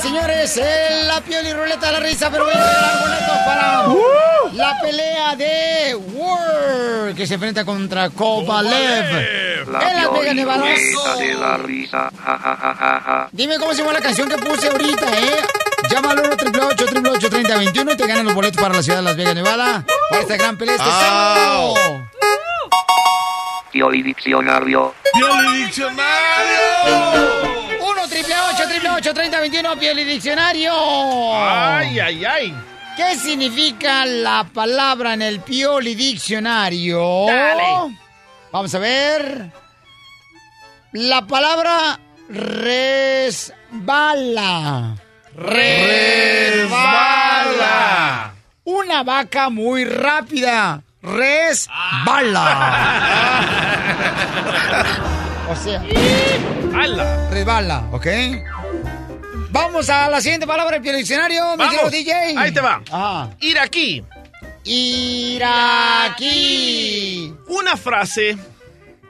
Señores, en la piel y ruleta de la risa, pero voy a regalar boletos para la pelea de War, que se enfrenta contra Kovalev. En Las Vegas, Nevada. de la risa, ja, ja, ja, ja, ja. Dime cómo se llama la canción que puse ahorita, ¿eh? Llama al 1 888 3021 y te ganan los boletos para la ciudad de Las Vegas, Nevada. Para esta gran pelea este sábado. Pioli Diccionario. 1 triple 8 triple 8 3021 Piel y Diccionario. Ay, ay, ay. ¿Qué significa la palabra en el Pioli Diccionario? Dale. Vamos a ver. La palabra resbala. Resbala. Una vaca muy rápida. Resbala. o sea, ¡Hala! resbala, ¿ok? Vamos a la siguiente palabra del Diccionario, mi. DJ. Ahí te va. Ajá. Ir aquí. Iraquí. Una frase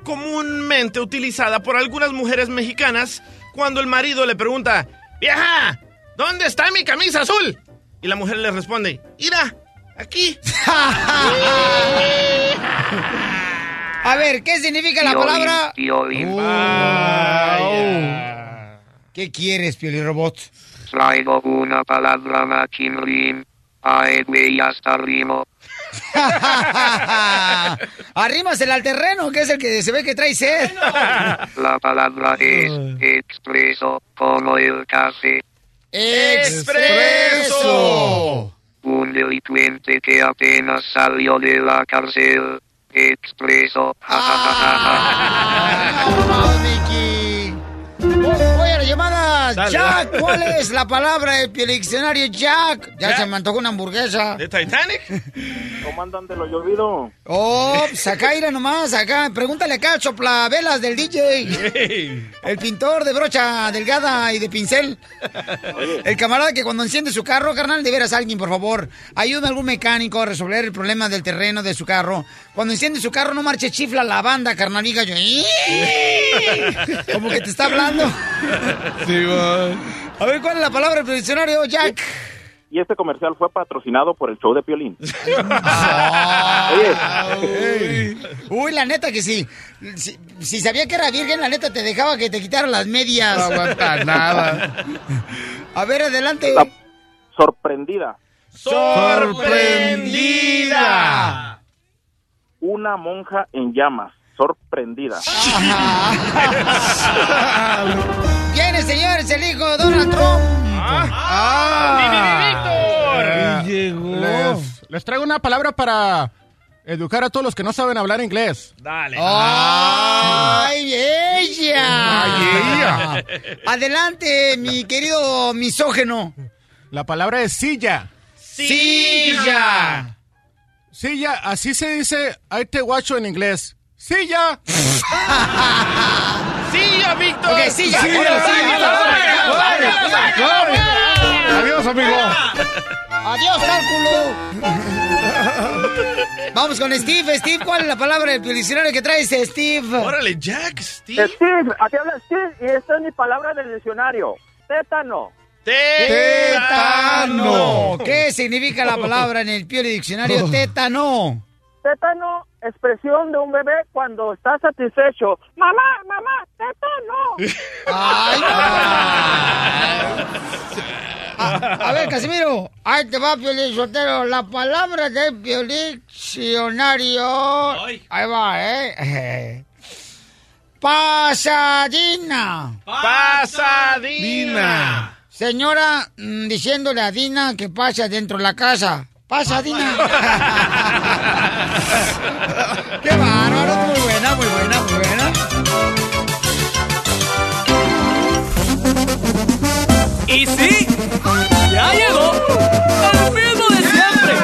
comúnmente utilizada por algunas mujeres mexicanas cuando el marido le pregunta, vieja, ¿dónde está mi camisa azul? Y la mujer le responde, ira, aquí. A ver, ¿qué significa la Piolín, palabra? Piolín. Vaya. ¿Qué quieres, Pioli Robot? Traigo una palabra machinrín. Ay, güey, hasta rimo. Arrímasela al terreno, que es el que se ve que trae sed. La palabra es expreso, como el café. ¡Expreso! Un delincuente que apenas salió de la cárcel. Expreso. Ja, ja, ja, ja, ja. Las llamadas. Dale, Jack, dale. ¿cuál es la palabra del diccionario Jack? Ya Jack. se me antojó una hamburguesa. ¿De Titanic? ¿Cómo andan de lo llovido? Oh, pues acá, ira nomás, acá. Pregúntale acá al soplavelas del DJ. El pintor de brocha delgada y de pincel. El camarada que cuando enciende su carro, carnal, de veras alguien, por favor, ayuda a algún mecánico a resolver el problema del terreno de su carro. Cuando enciende su carro, no marche chifla la banda, carnal, diga yo. Como que te está hablando. A ver, ¿cuál es la palabra del diccionario, Jack? Y este comercial fue patrocinado por el show de Piolín. Uy, Uy, la neta que sí. Si, si sabía que era virgen, la neta te dejaba que te quitaran las medias. No aguanta nada. A ver, adelante. La sorprendida. Sorprendida. Una monja en llamas. Sorprendida. Viene, señores, el hijo de Donald Trump. Ah. Les, les traigo una palabra para educar a todos los que no saben hablar inglés. Dale. ¡Ay, ella! Ay, ella. Adelante, mi querido misógeno. La palabra es silla. Silla. Silla, así se dice ahí te guacho en inglés. Silla. ¡Silla, Víctor! Ok, silla. Silla, Órale, silla, órale. Adiós, amigo. Adiós, cálculo. Vamos con Steve. Steve, ¿cuál es la palabra del diccionario que traes, Steve? Órale, Jack, Steve. Steve, aquí habla Steve y esta es mi palabra del diccionario. Tétano. Tétano. ¿Qué significa la palabra en el Pioli Diccionario? Tétano. Tétano, expresión de un bebé cuando está satisfecho. Mamá, mamá, tétano. Ay, a, a ver, Casimiro, ahí te va, Piolín Sotero. La palabra del Diccionario. Ahí va, ¿eh? Pasadina. Pasadina. Señora, mm, diciéndole a Dina que pase adentro de la casa. Pasadina. Qué bárbaro, muy buena, muy buena, muy buena. Y sí, ya llegó el mismo de siempre.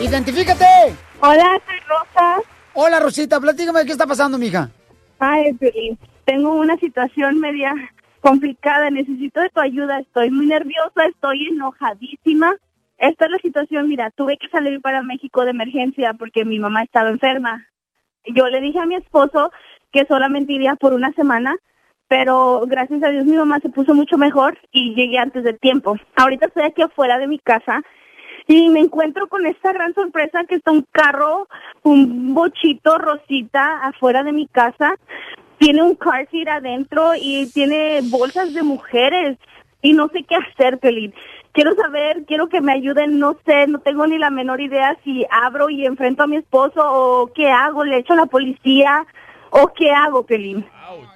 Identifícate. Hola, soy Rosa. Hola, Rosita, platícame qué está pasando, mija. Ay, Piolín, tengo una situación media complicada, necesito de tu ayuda, estoy muy nerviosa, estoy enojadísima. Esta es la situación, mira, tuve que salir para México de emergencia porque mi mamá estaba enferma. Yo le dije a mi esposo que solamente iría por una semana, pero gracias a Dios mi mamá se puso mucho mejor y llegué antes del tiempo. Ahorita estoy aquí afuera de mi casa y me encuentro con esta gran sorpresa que está un carro, un bochito rosita afuera de mi casa. Tiene un car seat adentro y tiene bolsas de mujeres y no sé qué hacer, Pelín. Quiero saber, quiero que me ayuden, no sé, no tengo ni la menor idea si abro y enfrento a mi esposo o qué hago, le echo a la policía o qué hago, Pelín.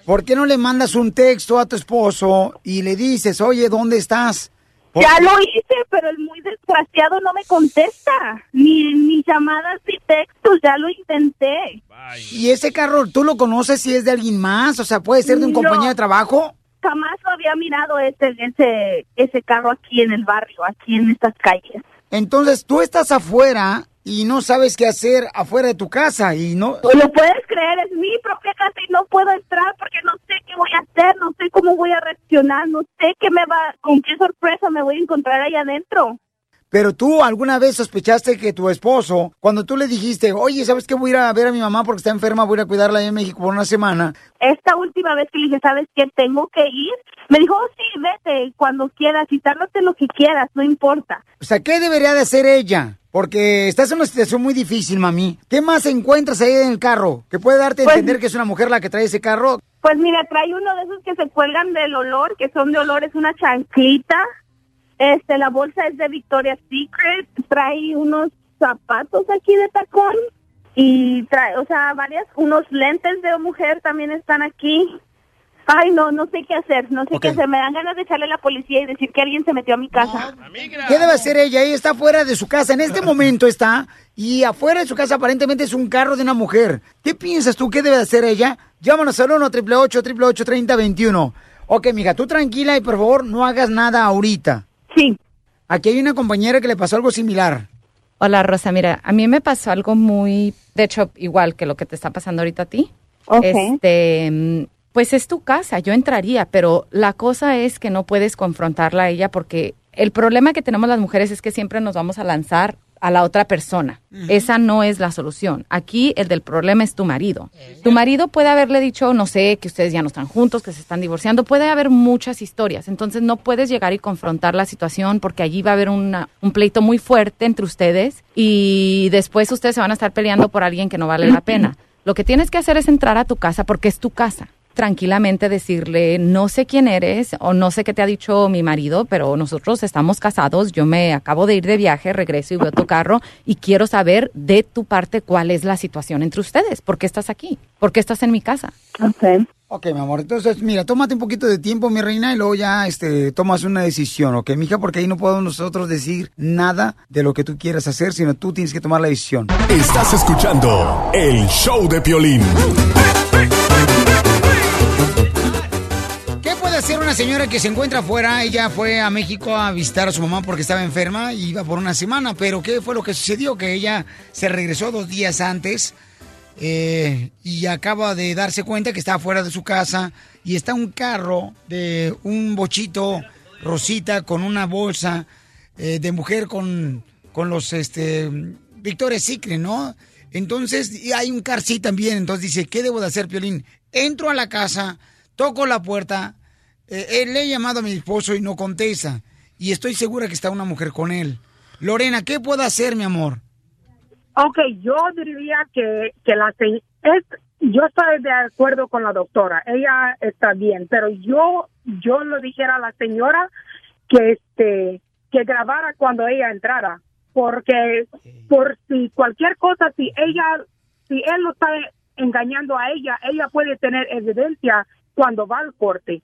¿Por qué no le mandas un texto a tu esposo y le dices, oye, ¿dónde estás? Por- Ya lo hice, pero el muy desgraciado no me contesta. Ni, ni llamadas ni textos, ya lo intenté. ¿Y ese carro tú lo conoces si es de alguien más? O sea, puede ser de un No. compañero de trabajo. Jamás lo había mirado ese, ese, ese carro aquí en el barrio, aquí en estas calles. Entonces tú estás afuera y no sabes qué hacer afuera de tu casa y no... ¿Lo puedes creer? Es mi propia casa y no puedo entrar porque no sé qué voy a hacer, no sé cómo voy a reaccionar, no sé qué me va, con qué sorpresa me voy a encontrar ahí adentro. Pero tú alguna vez sospechaste que tu esposo, cuando tú le dijiste, oye, ¿sabes qué? Voy a ir a ver a mi mamá porque está enferma, voy a ir a cuidarla allá en México por una semana. Esta última vez que le dije, ¿sabes qué? Tengo que ir. Me dijo, oh, sí, vete cuando quieras y tárdate lo que quieras, no importa. O sea, ¿qué debería de hacer ella? Porque estás en una situación muy difícil, mami. ¿Qué más encuentras ahí en el carro? ¿Que puede darte a Pues- entender que es una mujer la que trae ese carro? Pues mira, trae uno de esos que se cuelgan del olor, que son de olor, es una chanclita. Este, la bolsa es de Victoria's Secret. Trae unos zapatos aquí de tacón. Y trae, o sea, varias, unos lentes de mujer también están aquí. Ay, no, no sé qué hacer, no sé qué hacer. Me dan ganas de echarle a la policía y decir que alguien se metió a mi casa. ¿Qué debe hacer ella? Ella está fuera de su casa. En este momento está. Y afuera de su casa aparentemente es un carro de una mujer. ¿Qué piensas tú? ¿Qué debe hacer ella? Llámanos al 1 888 3021 Ok, mija, tú tranquila y por favor no hagas nada ahorita. Sí. Aquí hay una compañera que le pasó algo similar. Hola Rosa, mira, a mí me pasó algo muy, de hecho, igual que lo que te está pasando ahorita a ti. Ok. Este, pues es tu casa, yo entraría, pero la cosa es que no puedes confrontarla a ella porque el problema que tenemos las mujeres es que siempre nos vamos a lanzar a la otra persona. Esa no es la solución. Aquí el del problema es tu marido. Tu marido puede haberle dicho, no sé, que ustedes ya no están juntos, que se están divorciando. Puede haber muchas historias. Entonces no puedes llegar y confrontar la situación porque allí va a haber una- un pleito muy fuerte entre ustedes y después ustedes se van a estar peleando por alguien que no vale la pena. Lo que tienes que hacer es entrar a tu casa porque es tu casa. Tranquilamente decirle, no sé quién eres o no sé qué te ha dicho mi marido, pero nosotros estamos casados, yo me acabo de ir de viaje, regreso y veo tu carro y quiero saber de tu parte cuál es la situación entre ustedes, por qué estás aquí, por qué estás en mi casa. Ok. Ok, mi amor. Entonces, mira, tómate un poquito de tiempo, mi reina, y luego ya este, tomas una decisión, ¿ok, mija? Porque ahí no podemos nosotros decir nada de lo que tú quieras hacer, sino tú tienes que tomar la decisión. Estás escuchando el show de Piolín. ¿Qué puede hacer una señora que se encuentra afuera? Ella fue a México a visitar a su mamá porque estaba enferma y iba por una semana, pero ¿qué fue lo que sucedió? Que ella se regresó dos días antes eh, y acaba de darse cuenta que está fuera de su casa y está un carro de un bochito rosita con una bolsa eh, de mujer con, con los este Victoria's Secret, ¿no? Entonces, y hay un car seat también, entonces dice, ¿qué debo de hacer, Piolín? Entro a la casa, toco la puerta, eh, eh, le he llamado a mi esposo y no contesta, y estoy segura que está una mujer con él. Lorena, ¿qué puedo hacer, mi amor? Ok, yo diría que, que la es, yo estoy de acuerdo con la doctora, ella está bien, pero yo yo le dijera a la señora que este que grabara cuando ella entrara, porque por si cualquier cosa, si ella si él lo está engañando a ella, ella puede tener evidencia cuando va al corte.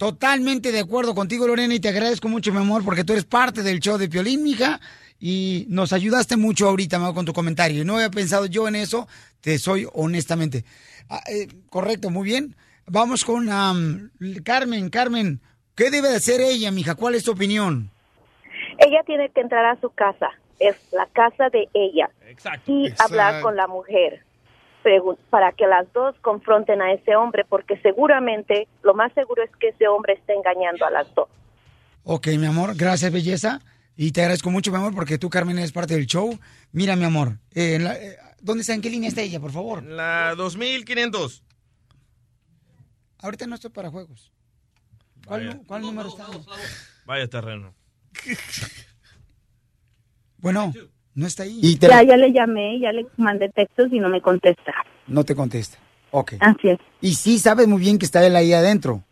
Totalmente de acuerdo contigo, Lorena, y te agradezco mucho, mi amor, porque tú eres parte del show de Piolín, mija, y nos ayudaste mucho ahorita, amor, con tu comentario. No había pensado yo en eso, te soy honestamente. Ah, eh, correcto, muy bien. Vamos con am, Carmen. Carmen, ¿qué debe de hacer ella, mija? ¿Cuál es tu opinión? Ella tiene que entrar a su casa, es la casa de ella, y hablar con la mujer para que las dos confronten a ese hombre, porque seguramente lo más seguro es que ese hombre está engañando a las dos. Ok, mi amor, gracias, belleza. Y te agradezco mucho, mi amor, porque tú, Carmen, eres parte del show. Mira, mi amor, eh, en la- eh, ¿dónde está? ¿En qué línea está ella, por favor? La 2500. Ahorita no estoy para juegos. ¿Cuál, cuál número está? Vaya terreno. Bueno, no está ahí. Y te- Ya, ya le llamé, ya le mandé textos y no me contesta. no te contesta. Ok. Así es. Y sí sabes muy bien que está él ahí adentro.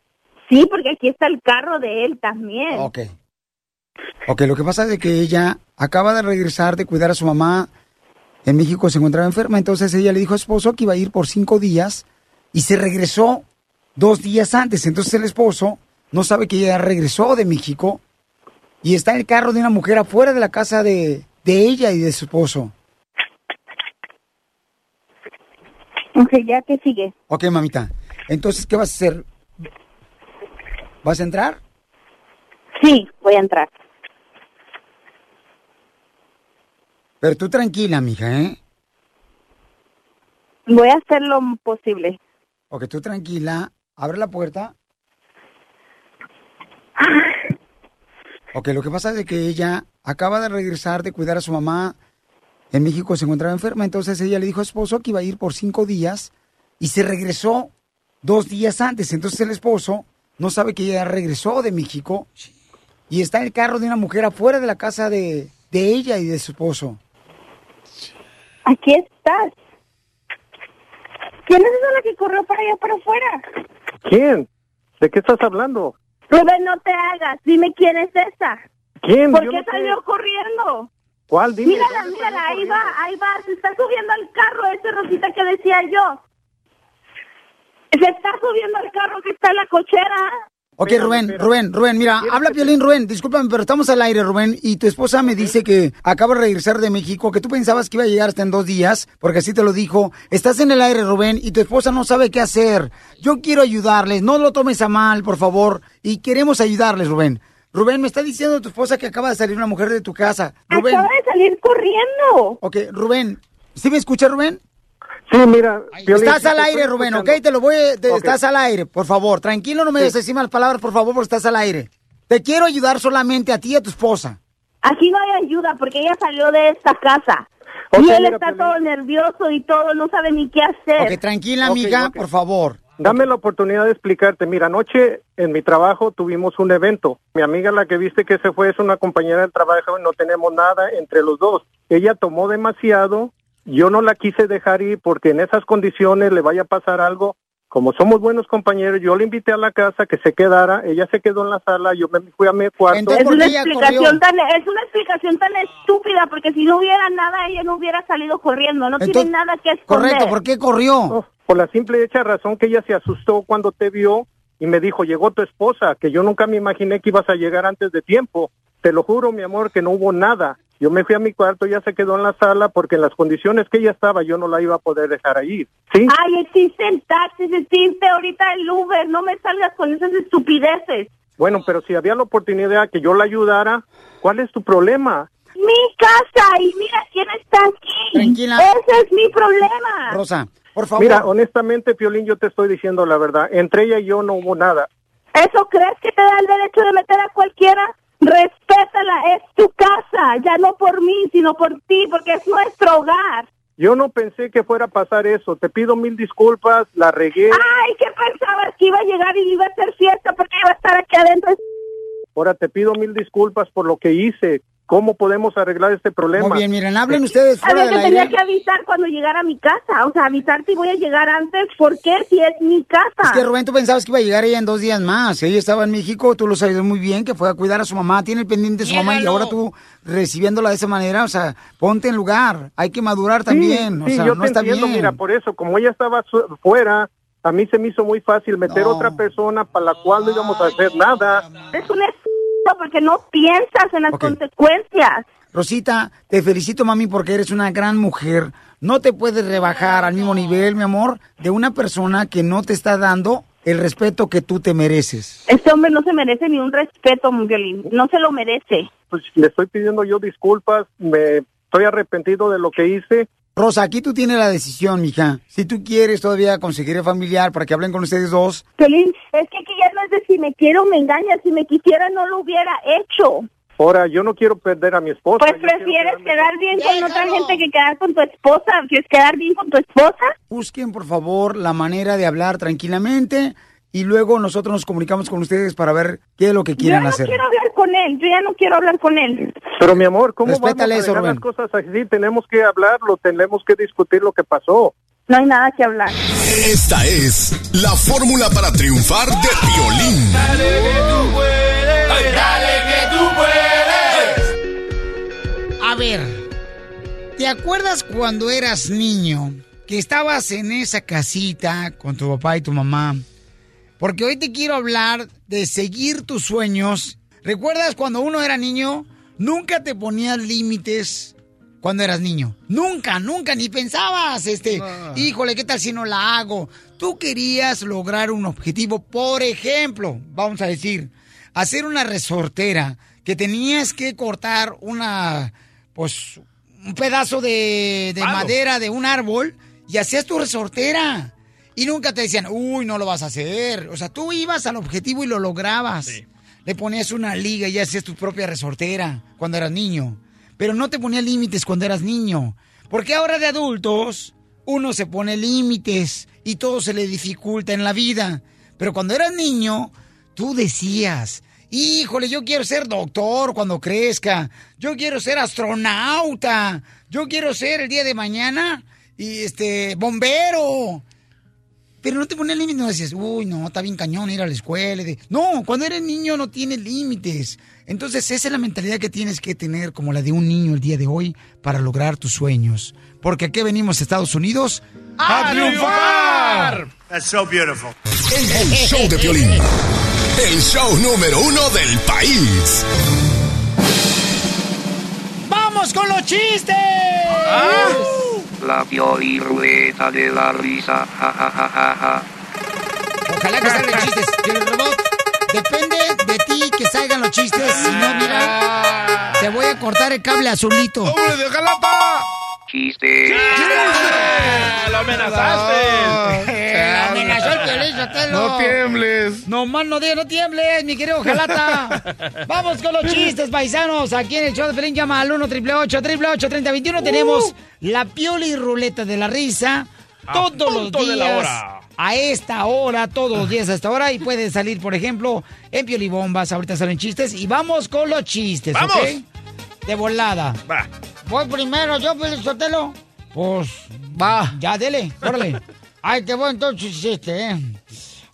Sí, porque aquí está el carro de él también. Ok. Ok, lo que pasa es que ella acaba de regresar de cuidar a su mamá. En México se encontraba enferma, entonces ella le dijo a su esposo que iba a ir por cinco días y se regresó dos días antes. Entonces el esposo no sabe que ella regresó de México y está en el carro de una mujer afuera de la casa de, de ella y de su esposo. Ok, ya que sigue. Ok, mamita. Entonces, ¿qué vas a hacer? ¿Vas a entrar? Sí, voy a entrar. Pero tú tranquila, mija, ¿eh? Voy a hacer lo posible. Ok, tú tranquila. Abre la puerta. Ok, lo que pasa es que ella acaba de regresar de cuidar a su mamá. En México se encontraba enferma, entonces ella le dijo a su esposo que iba a ir por cinco días y se regresó dos días antes. Entonces el esposo no sabe que ella regresó de México y está en el carro de una mujer afuera de la casa de, de ella y de su esposo. Aquí estás. ¿Quién es esa la que corrió para allá para afuera? ¿Quién? ¿De qué estás hablando? Rubén, no te hagas. Dime quién es esa. ¿Quién? ¿Por Yo qué no sé. salió corriendo? ¿Cuál? Dime. Mírala, mírala, ahí va, ahí va. Se está subiendo al carro ese Rosita que decía yo. Se está subiendo al carro que está en la cochera. Ok, Rubén, Rubén, Rubén, mira, habla Piolín, Rubén, discúlpame, pero estamos al aire, Rubén, y tu esposa me dice que acaba de regresar de México, que tú pensabas que iba a llegar hasta en dos días, porque así te lo dijo. Estás en el aire, Rubén, y tu esposa no sabe qué hacer. Yo quiero ayudarles, no lo tomes a mal, por favor, y queremos ayudarles, Rubén. Rubén, me está diciendo tu esposa que acaba de salir una mujer de tu casa. Rubén. Acaba de salir corriendo. Ok, Rubén, ¿sí me escucha, Rubén? Sí, mira. Piolín, Estás sí al aire, Rubén, ¿ok? escuchando. Te lo voy a... te- Ok. Estás al aire, por favor. Tranquilo, no me des encima las palabras, por favor, porque estás al aire. Te quiero ayudar solamente a ti y a tu esposa. Aquí no hay ayuda porque ella salió de esta casa. Ok, y él mira, está Piolín. todo nervioso y todo, no sabe ni qué hacer. Ok, tranquila, Ok, amiga, ok. por favor. Dame la oportunidad de explicarte. Mira, anoche en mi trabajo tuvimos un evento. Mi amiga, la que viste que se fue, es una compañera del trabajo y no tenemos nada entre los dos. Ella tomó demasiado. Yo no la quise dejar ir porque en esas condiciones le vaya a pasar algo Como somos buenos compañeros, yo le invité a la casa que se quedara, ella se quedó en la sala, yo me fui a mi cuarto. es una explicación tan es una explicación tan estúpida porque si no hubiera nada ella no hubiera salido corriendo no tiene nada que esconder Correcto, ¿por qué corrió? No, por la simple y hecha razón que ella se asustó cuando te vio y me dijo, llegó tu esposa, que yo nunca me imaginé que ibas a llegar antes de tiempo. Te lo juro, mi amor, que no hubo nada. Yo me fui a mi cuarto, ella se quedó en la sala porque en las condiciones que ella estaba yo no la iba a poder dejar ahí. ¿Sí? Ay, existen taxis, existe ahorita el Uber, no me salgas con esas estupideces. Bueno, pero si había la oportunidad que yo la ayudara, ¿cuál es tu problema? Mi casa y mira quién está aquí. Tranquila. Ese es mi problema. Rosa, por favor. Mira, honestamente, Piolín, yo te estoy diciendo la verdad. Entre ella y yo no hubo nada. ¿Eso crees que te da el derecho de meter a cualquiera? Respétala, es tu casa, ya no por mí, sino por ti, porque es nuestro hogar. Yo no pensé que fuera a pasar eso. Te pido mil disculpas, la regué. Ay, ¿qué pensabas? Que iba a llegar y iba a hacer fiesta porque iba a estar aquí adentro. Ahora te pido mil disculpas por lo que hice. ¿Cómo podemos arreglar este problema? Muy bien, miren, hablen ustedes fuera Sabía del que tenía aire. que avisar cuando llegara a mi casa, o sea, avisarte y voy a llegar antes, ¿por qué? Si es mi casa. Es que Rubén, tú pensabas que iba a llegar ella en dos días más. Ella estaba en México, tú lo sabes muy bien, que fue a cuidar a su mamá, tiene el pendiente de su mamá y ahora tú recibiéndola de esa manera, o sea, ponte en lugar. Hay que madurar también, Sí, o sea, yo no te está entiendo, bien. mira, por eso, como ella estaba su- fuera, a mí se me hizo muy fácil meter No. otra persona para la cual no íbamos a hacer nada. Es un estúpido porque no piensas en las consecuencias. Rosita, te felicito, mami, porque eres una gran mujer. No te puedes rebajar al mismo nivel, mi amor, de una persona que no te está dando el respeto que tú te mereces. Este hombre no se merece ni un respeto, Violín, no se lo merece. Pues le estoy pidiendo yo disculpas, me estoy arrepentido de lo que hice. Rosa, aquí tú tienes la decisión, mija. Si tú quieres todavía conseguir el familiar para que hablen con ustedes dos, Violín, es que aquí ya no es de si me quiero o me engaña, si me quisiera no lo hubiera hecho. Ahora, yo no quiero perder a mi esposa. Pues prefieres quedar bien con otra gente que quedar con tu esposa. ¿Quieres quedar bien con tu esposa? busquen por favor la manera de hablar tranquilamente y luego nosotros nos comunicamos con ustedes para ver qué es lo que Yo quieran no hacer. quiero hablar con él, yo ya no quiero hablar con él. Pero mi amor, ¿cómo Respétale vamos a eso, las cosas así? Tenemos que hablarlo, tenemos que discutir lo que pasó. No hay nada que hablar. Esta es la fórmula para triunfar de violín. Dale que tú puedes, dale que tú puedes. A ver, ¿te acuerdas cuando eras niño que estabas en esa casita con tu papá y tu mamá? Porque hoy te quiero hablar de seguir tus sueños. ¿Recuerdas cuando uno era niño? Nunca te ponías límites cuando eras niño. Nunca, nunca, ni pensabas, este, híjole, ¿qué tal si no la hago? Tú querías lograr un objetivo, por ejemplo, vamos a decir, hacer una resortera, que tenías que cortar una, pues, un pedazo de, de madera de un árbol y hacías tu resortera. Y nunca te decían, uy, no lo vas a hacer. O sea, tú ibas al objetivo y lo lograbas. Le ponías una liga y hacías tu propia resortera cuando eras niño. Pero no te ponías límites cuando eras niño. Porque ahora de adultos, uno se pone límites y todo se le dificulta en la vida. Pero cuando eras niño, tú decías, híjole, yo quiero ser doctor cuando crezca. Yo quiero ser astronauta. Yo quiero ser el día de mañana y este bombero. Pero no te pones límites, no decías, uy, no, está bien cañón ir a la escuela. de-". No, cuando eres niño no tienes límites. Entonces esa es la mentalidad que tienes que tener como la de un niño el día de hoy para lograr tus sueños. Porque aquí venimos a Estados Unidos a, triunfar. That's so beautiful. El show de violín. El show número uno del país. ¡Vamos con los chistes! La ruleta de la risa. Ja, ja, ja, ja, ja. Ojalá que salgan chistes. Que el robot depende de ti que salgan los chistes. Si no, mira, te voy a cortar el cable azulito. ¡Hombre de jalapa! Chiste. ¡Lo amenazaste! Eh, amenazó el Piolín, Sotelo. No tiembles. No más no digas, no tiembles, mi querido Jalata. Vamos con los chistes, paisanos. Aquí en el show de Pelín llama al 1 888 3021 Tenemos la pioli ruleta de la risa. A Todos los punto de la días. hora. A esta hora, todos los días a esta hora. Y puede salir, por ejemplo, en Pioli Bombas. Ahorita salen chistes. Y vamos con los chistes, ¡Vamos! ¿ok? De volada. Va. Voy primero, yo, Pioli Sotelo. Pues, va. Ya, dele, órale. Ahí te voy entonces este, ¿eh?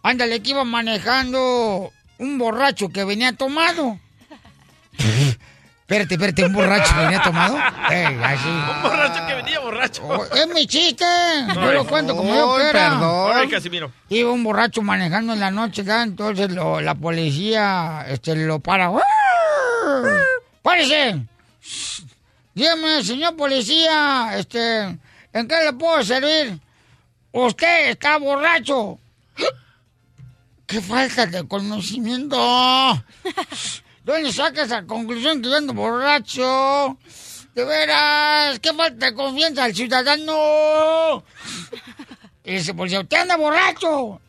Ándale, que iba manejando un borracho que venía tomado. espérate, espérate, un borracho que venía tomado. Ey, así. Un borracho que venía borracho. Oh, es mi chiste. Yo lo cuento como yo quiera. perdón. Ay, Casimiro. Iba un borracho manejando en la noche, ¿verdad? entonces lo- la policía este, lo para. ¡Párese! Dígame, señor policía, este, ¿en qué le puedo servir? Usted está borracho. ¡Qué falta de conocimiento! ¿Dónde saca esa conclusión que yo ando borracho? De veras, qué falta de confianza al ciudadano. Y dice, policía, usted anda borracho.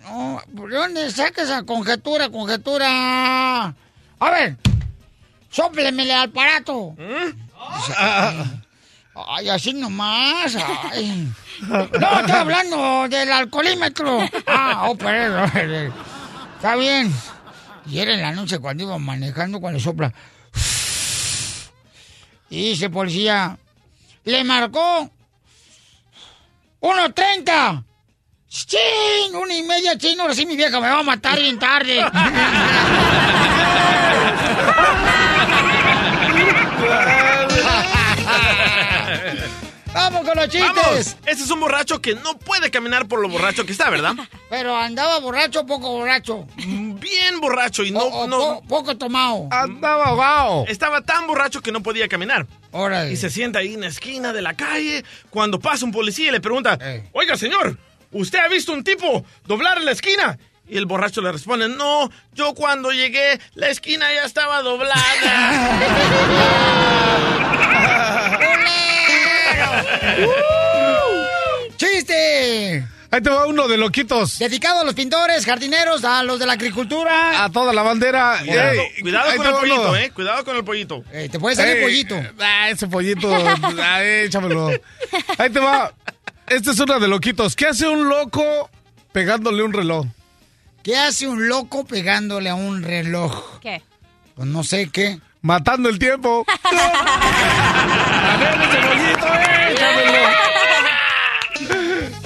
No, ¿por dónde saca esa conjetura, conjetura? A ver, sóplemele al aparato. Dice, ay, ay, así nomás. Ay. No, estoy hablando del alcoholímetro. Ah, oh, perdón. Está bien. Y era en la noche cuando iba manejando, cuando sopla. Y dice policía, le marcó 1.30. ¡Chin! Una y media, chin. Ahora sí mi vieja me va a matar bien tarde. ¡Vamos con los chistes! Vamos. Este es un borracho que no puede caminar por lo borracho que está, ¿verdad? Pero andaba borracho o poco borracho. Bien borracho y no... O- o no po- poco tomado. Andaba ahogado. Estaba tan borracho que no podía caminar. Órale. Y se sienta ahí en la esquina de la calle cuando pasa un policía y le pregunta, oiga señor, ¿usted ha visto un tipo doblar en la esquina? Y el borracho le responde, no, yo cuando llegué la esquina ya estaba doblada. ¡Chiste! Ahí te va uno de loquitos. Dedicado a los pintores, jardineros, a los de la agricultura. A toda la bandera. Cuidado, Ey, cuidado ahí con el uno. pollito, eh, cuidado con el pollito. te puede salir Ey, pollito. Ah, ese pollito. ah, échamelo. Ahí te va. Este es uno de loquitos. ¿Qué hace un loco pegándole un reloj? ¿Qué hace un loco pegándole a un reloj? ¿Qué? Pues no sé qué. Matando el tiempo. A ver, ese pollito, eh, échamelo.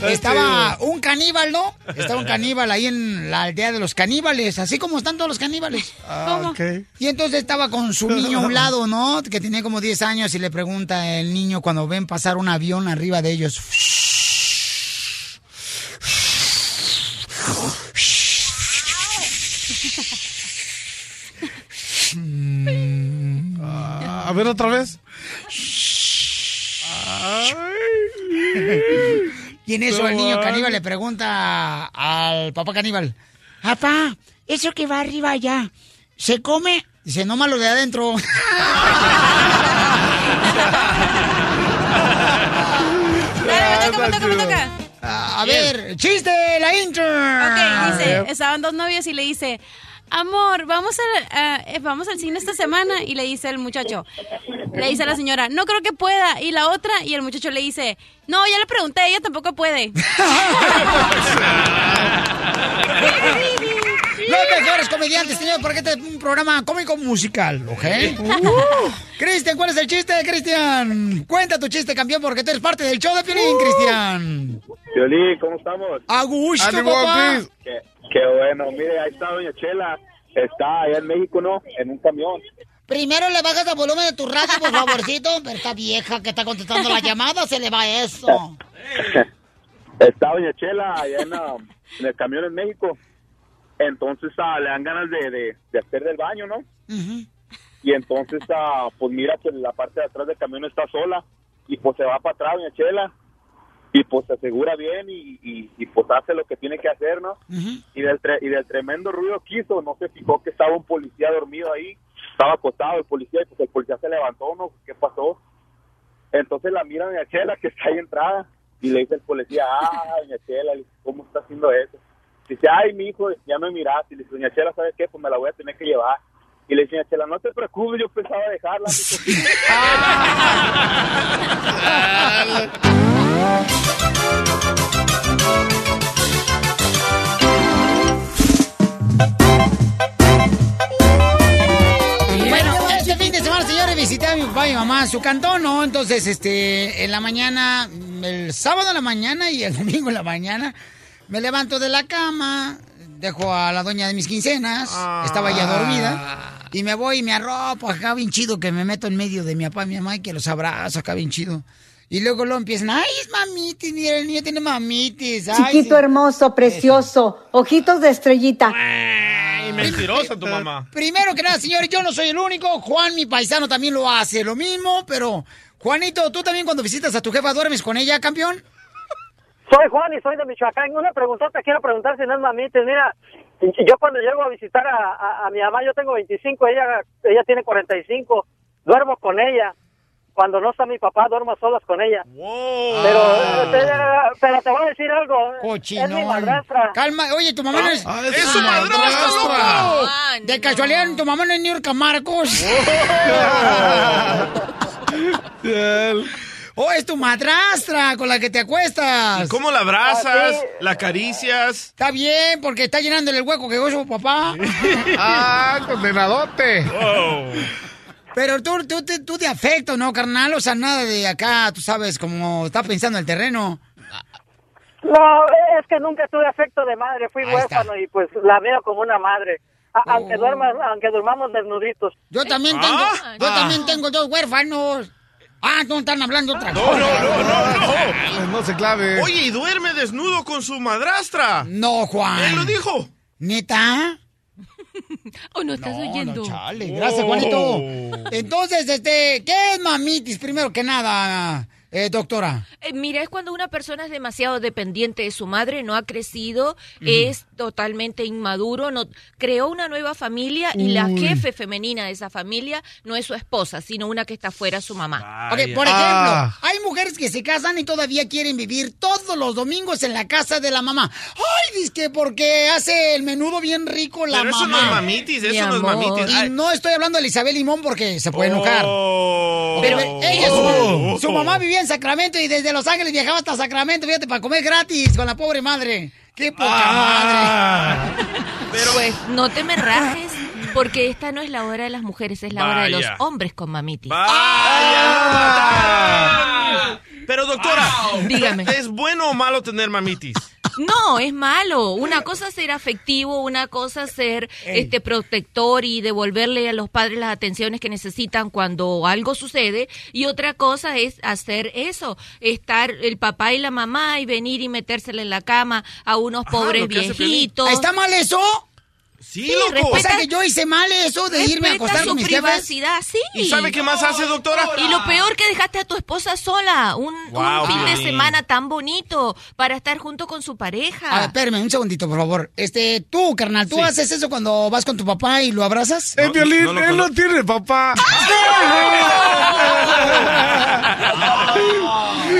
Estaba un caníbal, ¿no? Estaba un caníbal ahí en la aldea de los caníbales, así como están todos los caníbales. Ah, ok. Y entonces estaba con su niño a un lado, ¿no? Que tenía como 10 años y le pregunta el niño cuando ven pasar un avión arriba de ellos. A ver otra vez. Y en eso el niño caníbal le pregunta al papá caníbal, papá, eso que va arriba allá, ¿se come? Dice, no malo de adentro. Dale, me toca, me toca, me toca. A ver, chiste, la intro. Ok, dice, estaban dos novios y le dice, amor, vamos, a, eh, vamos al cine esta semana. Y le dice el muchacho, le dice a la señora, no creo que pueda. Y la otra, y el muchacho le dice, no, ya le pregunté, ella tampoco puede. Los mejores comediantes, señor, porque este es un programa cómico musical, ¿ok? Cristian, ¿cuál es el chiste, Cristian? Cuenta tu chiste, campeón, porque tú eres parte del show de Piolín, Cristian. Violín, ¿cómo estamos? A gusto, papá. Qué, bueno, mire, ahí está Doña Chela. Está allá en México, ¿no? En un camión. Primero le bajas el volumen de tu radio, por favorcito. Pero esta vieja que está contestando la llamada, se le va eso. Está Doña Chela allá en, en el camión en México. Entonces ah, le dan ganas de, de, de hacer del baño, ¿no? Y entonces, ah, pues mira que la parte de atrás del camión está sola. Y pues se va para atrás Doña Chela. Y pues se asegura bien y, y, y, pues hace lo que tiene que hacer, ¿no? y del, tre- y del tremendo ruido que hizo, no se fijó que estaba un policía dormido ahí, estaba acostado el policía y pues el policía se levantó, ¿no? ¿Qué pasó? Entonces la mira doña Chela que está ahí entrada y le dice el policía, ah, doña Chela, ¿cómo está haciendo eso? Dice, ay, mi hijo, ya me miraste. Y le dice, doña Chela, ¿sabes qué? Pues me la voy a tener que llevar. Y le doña Chela, no te preocupes, yo pensaba dejarla. mijo". Bueno, este fin de semana, señores, visité a mi papá y mi mamá en su cantón, ¿no? Entonces, este, en la mañana el sábado en la mañana y el domingo en la mañana me levanto de la cama, dejo a la doña de mis quincenas, estaba ya dormida, y me voy y me arropo acá bien chido, que me meto en medio de mi papá y mi mamá y que los abrazo acá bien chido. Y luego lo empiezan, ay, es mamitis, mira, el niño tiene mamitis. ay, Chiquito sí". hermoso, precioso, ojitos de estrellita. Ay, mentirosa tu mamá. Primero que nada, señores, yo no soy el único. Juan, mi paisano, también lo hace lo mismo, pero... Juanito, ¿tú también cuando visitas a tu jefa duermes con ella, campeón? Soy Juan y soy de Michoacán. Una preguntota quiero preguntar si no es mamitis. Mira, yo cuando llego a visitar a, a- a mi mamá, yo tengo 25, ella ella tiene 45. Duermo con ella. Cuando no está mi papá, duermo a solas con ella. Pero, Ah. eh, pero te voy a decir algo. Es mi Cochinón. madrastra. Calma, oye, tu mamá no es... Ah, es su madrastra, loco! De casualidad, tu mamá no es Niurka Marcos. oh, es tu madrastra con la que te acuestas. ¿Cómo la abrazas? ¿La acaricias? Está bien, porque está llenándole el hueco que dejó su papá. ¡Ah, condenadote! Pero tú, tú, tú, tú de afecto, ¿no, carnal? O sea, nada de acá, tú sabes, como está pensando el terreno. No, es que nunca tuve afecto de madre. Fui huérfano y pues la veo como una madre. A- Aunque, duerma, aunque durmamos desnuditos. Yo también tengo, Ah. yo también tengo dos huérfanos. Ah, no están hablando otra No, cosa. no, no, no, no. No se clave. Oye, y duerme desnudo con su madrastra. No, Juan. Él lo dijo. ¿Neta? ¿O no estás oyendo? Chale, gracias, Juanito. Entonces, este, ¿qué es mamitis, primero que nada, eh, doctora? Eh, mira, es cuando una persona es demasiado dependiente de su madre, no ha crecido, es totalmente inmaduro, no creó una nueva familia y la jefe femenina de esa familia no es su esposa, sino una que está fuera su mamá. Ok, por ejemplo, hay mujeres que se casan y todavía quieren vivir todos los domingos en la casa de la mamá. Ay, dice que porque hace el menudo bien rico la Pero eso mamá. no es mamitis, eso no es mamitis. Y no estoy hablando de Isabel Limón porque se puede enojar. Oh. Pero ella, su, Oh. su mamá vivía en Sacramento y desde Los Ángeles viajaba hasta Sacramento, fíjate, para comer gratis con la pobre madre. ¡Qué poca Ah. Pero pues no te me rajes, porque esta no es la hora de las mujeres, es la hora de los Vaya. hombres con mamitis. Pero doctora, Dígame. ¿es bueno o malo tener mamitis? No, es malo. Una cosa es ser afectivo, una cosa es ser Ey. este protector y devolverle a los padres las atenciones que necesitan cuando algo sucede y otra cosa es hacer eso, estar el papá y la mamá y venir y metérsele en la cama a unos pobres hace Piolín. viejitos. ¿Está mal eso? Sí, loco. O sea que yo hice mal eso de irme a Respeta acostar su con mis jefes. privacidad, sí. ¿Y sabe qué más hace, doctora? Y lo peor que dejaste a tu esposa sola, un, fin de semana tan bonito para estar junto con su pareja. A ver, espérame un segundito, por favor. Este, tú, carnal, ¿tú Sí. haces eso cuando vas con tu papá y lo abrazas? El violín, él no tiene papá.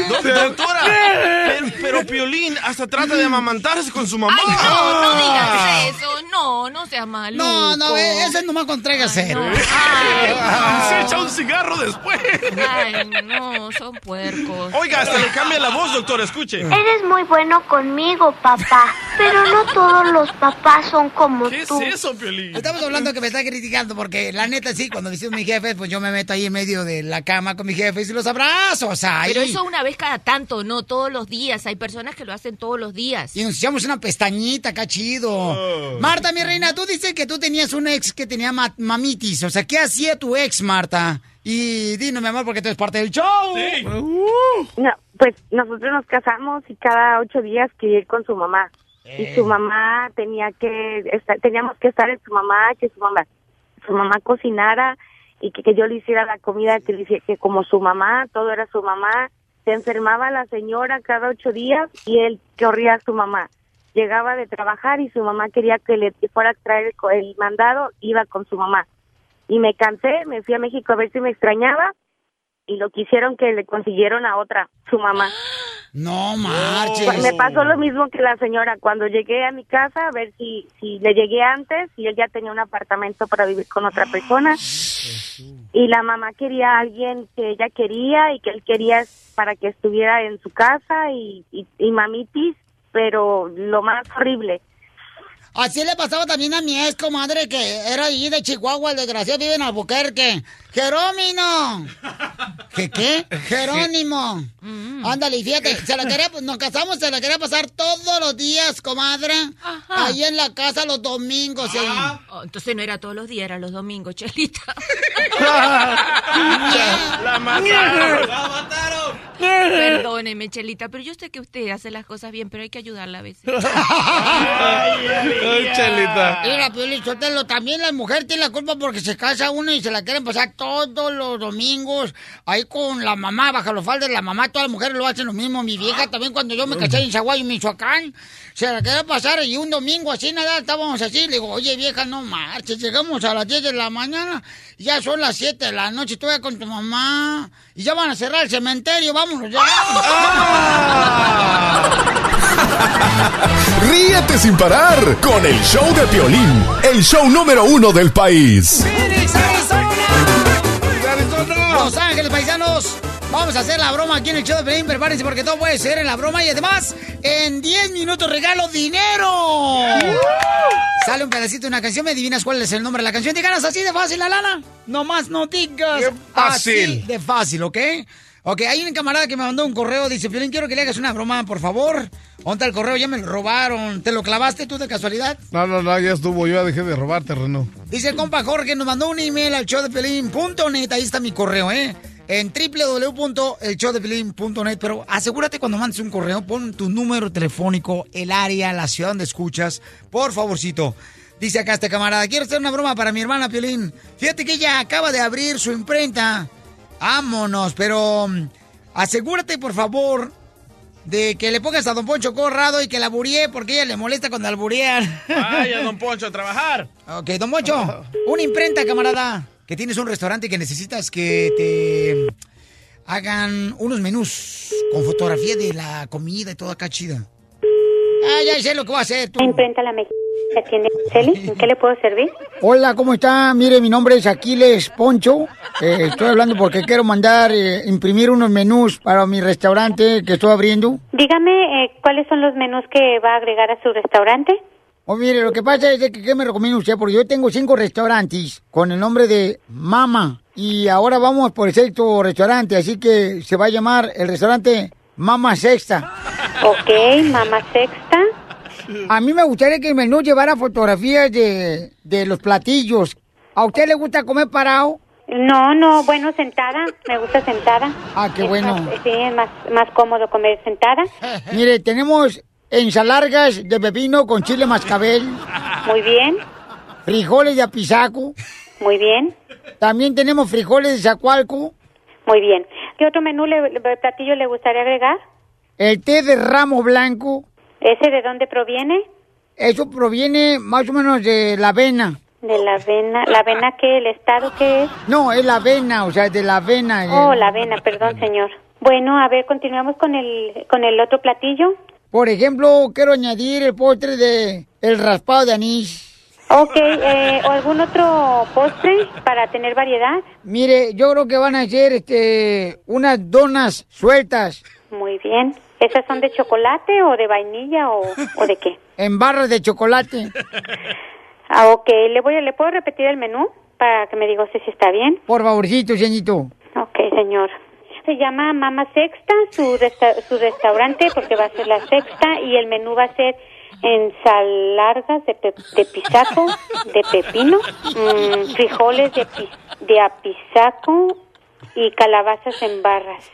Do- doctora, pero, pero Piolín hasta trata de amamantarse con su mamá. Ay, no, no digas eso. No, no seas malo. No, no, eh, eso es nomás con traiga cero. Se echa un cigarro después. Ay, no, son puercos. Oiga, hasta le cambia la voz, doctor, escuche. Eres muy bueno conmigo, papá, pero no todos los papás son como tú. Piolín? Estamos hablando que me está criticando porque la neta sí, cuando visito a mi jefe, pues yo me meto ahí en medio de la cama con mi jefe y los abrazo, o sea, Pero ahí- eso una vez cada tanto, no todos los días. Hay personas que lo hacen todos los días. Y nos echamos una pestañita, acá chido. Marta, mi reina, tú dices que tú tenías un ex que tenía ma- mamitis. O sea, ¿qué hacía tu ex, Marta? Y dinos, mi amor, porque tú eres parte del show. No, pues nosotros nos casamos y cada ocho días quería ir con su mamá. Y Eh. su mamá tenía que, estar, teníamos que estar en su mamá, que su mamá, su mamá cocinara y que, que yo le hiciera la comida, que, le hiciera- que como su mamá, todo era su mamá. Se enfermaba la señora cada ocho días y él corría a su mamá. Llegaba de trabajar y su mamá quería que le fuera a traer el, mandado, iba con su mamá. Y me cansé, me fui a México a ver si me extrañaba y lo quisieron que le consiguieron a otra, su mamá. No marches. Pues Me pasó lo mismo que la señora. Cuando llegué a mi casa, a ver si, si le llegué antes y él ya tenía un apartamento para vivir con otra persona. Y la mamá quería a alguien que ella quería y que él quería para que estuviera en su casa y, y, y mamitis, pero lo más horrible. Así le pasaba también a mi ex comadre que era allí de Chihuahua, el desgraciado vive en Albuquerque. ¡Jerónimo! ¿Qué qué? Jerónimo. Ándale, y fíjate, se la quería, nos casamos, se la quería pasar todos los días, comadre. Ahí en la casa los domingos. y ahí. Oh, entonces no era todos los días, era los domingos, Chelita. La mataron. Perdóneme, Chelita, pero yo sé que usted hace las cosas bien, pero hay que ayudarla a veces. Ay, Chelita. Mira, Piolín Sotelo, también la mujer tiene la culpa porque se casa uno y se la quieren pasar todos los domingos ahí con la mamá, baja los faldas de la mamá, todas las mujeres lo hacen lo mismo. Mi vieja también cuando yo me casé en Zaguayo, Michoacán, se la quería pasar y un domingo así, nada, estábamos así, le digo, oye vieja, no marches, llegamos a las 10 de la mañana, ya son las 7 de la noche, tú ya con tu mamá, y ya van a cerrar el cementerio, vámonos ya. Ríete sin parar con el show de Piolín, el show número uno del país. Los Ángeles, paisanos. Vamos a hacer la broma aquí en el show de Pelín. Prepárense porque todo puede ser en la broma. Y además, en 10 minutos regalo dinero. Sale un pedacito de una canción. Me adivinas cuál es el nombre de la canción. Te ganas así de fácil la lana. No más no digas. Qué fácil. Así de fácil, ¿ok? Ok, hay un camarada que me mandó un correo. Dice, Piolín, quiero que le hagas una broma, por favor. ¿Dónde está el correo? Ya me lo robaron. ¿Te lo clavaste tú de casualidad? No, no, no, ya estuvo. Yo ya dejé de robar terreno. Dice el compa Jorge, nos mandó un email al showdepelín.net. Ahí está mi correo, ¿eh? En www.elshowdepelín.net. Pero asegúrate cuando mandes un correo, pon tu número telefónico, el área, la ciudad donde escuchas. Por favorcito. Dice acá este camarada, quiero hacer una broma para mi hermana Piolín. Fíjate que ella acaba de abrir su imprenta. Vámonos, pero mm, asegúrate, por favor, de que le pongas a Don Poncho Corrado y que la buríe porque ella le molesta cuando alburean. Vaya, don Poncho, a trabajar. Ok, Don Poncho, una imprenta, camarada, que tienes un restaurante que necesitas que te hagan unos menús con fotografía de la comida y todo acá chida. Ah, ya sé lo que voy a hacer. Tú. Imprenta la mexicana. ¿Atiende Celi? ¿En qué le puedo servir? Hola, ¿cómo está? Mire, mi nombre es Aquiles Poncho. Eh, estoy hablando porque quiero mandar eh, imprimir unos menús para mi restaurante que estoy abriendo. Dígame, eh, ¿cuáles son los menús que va a agregar a su restaurante? Oh, mire, lo que pasa es que ¿qué me recomienda usted? Porque yo tengo cinco restaurantes con el nombre de Mama. Y ahora vamos por el sexto restaurante, así que se va a llamar el restaurante Mama Sexta. Ok, mamá sexta. A mí me gustaría que el menú llevara fotografías de, de los platillos. ¿A usted le gusta comer parado? No, no, bueno, sentada. Me gusta sentada. Ah, qué Es bueno. más- sí, es más, más cómodo comer sentada. Mire, tenemos ensalargas de pepino con chile mascabel. Muy bien. Frijoles de apisaco. Muy bien. También tenemos frijoles de zacualco. Muy bien. ¿Qué otro menú le, le- platillo le gustaría agregar? El té de ramo blanco. ¿Ese de dónde proviene? Eso proviene más o menos de la avena. De la avena. ¿La avena qué? ¿El estado qué es? No, es la avena, o sea, de la avena. Oh, la avena, perdón, señor. Bueno, a ver, continuamos con el, con el otro platillo. Por ejemplo, quiero añadir el postre de el raspado de anís. Ok, eh, ¿o algún otro postre para tener variedad? Mire, yo creo que van a ser este unas donas sueltas Muy bien. ¿Esas son de chocolate o de vainilla o, o de qué? en barras de chocolate. Ah, ok. ¿Le, voy a, ¿Le puedo repetir el menú para que me diga usted si está bien? Por favorcito, señorito. Ok, señor. Se llama Mama Sexta, su, resta- su restaurante, porque va a ser la sexta, y el menú va a ser ensaladas de, pe- de pisaco, de pepino, mm, frijoles de, pi- de apisaco y calabazas en barras.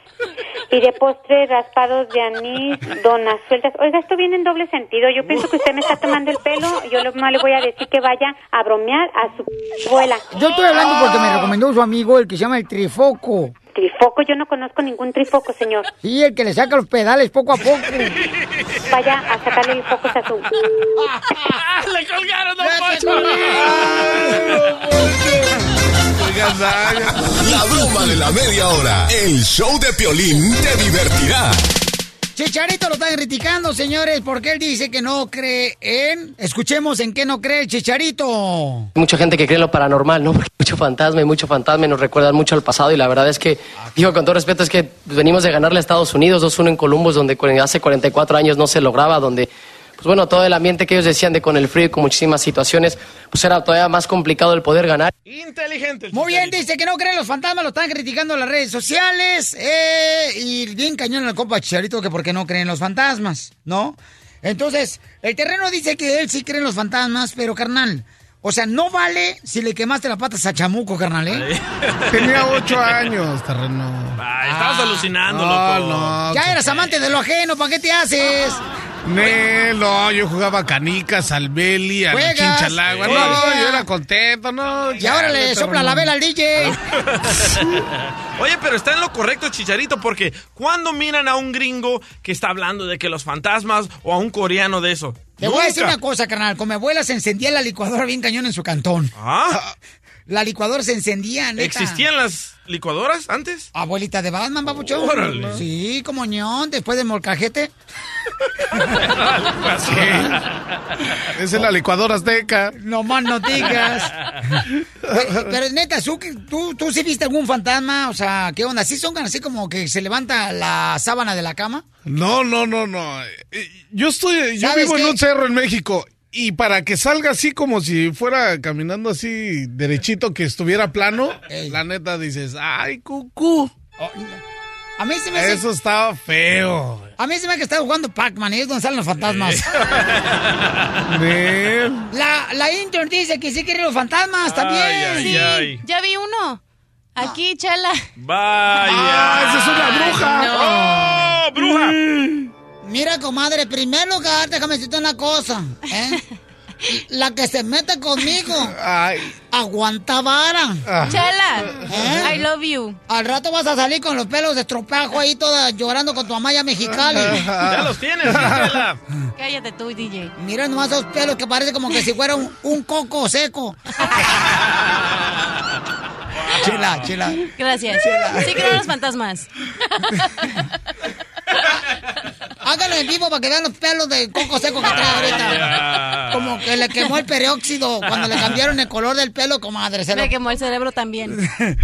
Y de postre raspados de anís, donas sueltas. Oiga, esto viene en doble sentido. Yo pienso que usted me está tomando el pelo. Yo no le voy a decir que vaya a bromear a su abuela. Yo estoy hablando porque me recomendó su amigo, el que se llama el trifoco. Trifoco, yo no conozco ningún trifoco, señor. Sí, el que le saca los pedales poco a poco. Vaya a sacarle el focos a su... ¡Le colgaron, don Poncho! La broma de la media hora. El show de Piolín te divertirá. Chicharito lo están criticando, señores, porque él dice que no cree en... Escuchemos en qué no cree el Chicharito. Mucha gente que cree en lo paranormal, ¿no? Porque mucho fantasma y mucho fantasma y nos recuerdan mucho al pasado y la verdad es que, digo con todo respeto, es que venimos de ganarle a Estados Unidos 2-1 en Columbus, donde hace 44 años no se lograba, donde pues bueno, todo el ambiente que ellos decían de con el frío y con muchísimas situaciones, pues era todavía más complicado el poder ganar. Inteligente. Muy bien, dice que no creen los fantasmas, lo están criticando en las redes sociales. eh, y bien cañón el compa Chicharito que porque no creen los fantasmas, ¿no? Entonces, el terreno dice que él sí cree en los fantasmas, pero carnal, o sea, no vale si le quemaste la patas a Chamuco, carnal, ¿eh? Tenía ocho años, terreno. Ay, estabas alucinando, no, loco. no. Ya eras amante de lo ajeno, ¿para qué te haces? Ne, no, yo jugaba canicas, al Beli, al Chinchalagua. No, juegas. yo era contento, no. Y ahora le sopla la vela al DJ. Oye, pero está en lo correcto, Chicharito, porque cuando miran a un gringo que está hablando de que los fantasmas o a un coreano de eso? Te voy a decir una cosa, carnal. Con mi abuela se encendía la licuadora bien cañón en su cantón. ¿Ah? La licuadora se encendía, neta. ¿Existían las licuadoras antes? Abuelita de Batman, papuchón. Órale. Sí, como ñón, después del molcajete. Esa es la licuadora azteca. No más no digas. pero, pero, neta, ¿tú, tú, ¿tú sí viste algún fantasma? O sea, ¿qué onda? ¿Sí son así como que se levanta la sábana de la cama? No, no, no, no. Eh, Yo estoy, yo ¿Sabes vivo en un cerro en México. Y para que salga así como si fuera caminando así derechito, que estuviera plano, la neta dices, ay, cucú. A mí se me hace... Eso estaba feo. A mí se me hace que está jugando Pac-Man y es donde salen los fantasmas. La, la intern dice que sí quiere los fantasmas también. ay, Sí, ay. ya vi uno. Aquí, chala. Vaya. Ah, esa es una bruja. ¡Oh, bruja! Mira, comadre, en primer lugar, déjame decirte una cosa. ¿eh? La que se mete conmigo Ay. aguanta vara. Ah. Chala. ¿Eh? I love you. Al rato vas a salir con los pelos de estropajo ahí toda llorando con tu mamá ya mexicali. Ya los tienes, sí, Chela. Cállate tú, DJ. Mira nomás esos pelos que parece como que si fuera un, un coco seco. chela, chela. Gracias. Sí creo en los fantasmas. Háganlo en vivo para que vean los pelos de coco seco que trae ahorita. Como que le quemó el peróxido cuando le cambiaron el color del pelo, comadre. Se lo- Me quemó el cerebro también.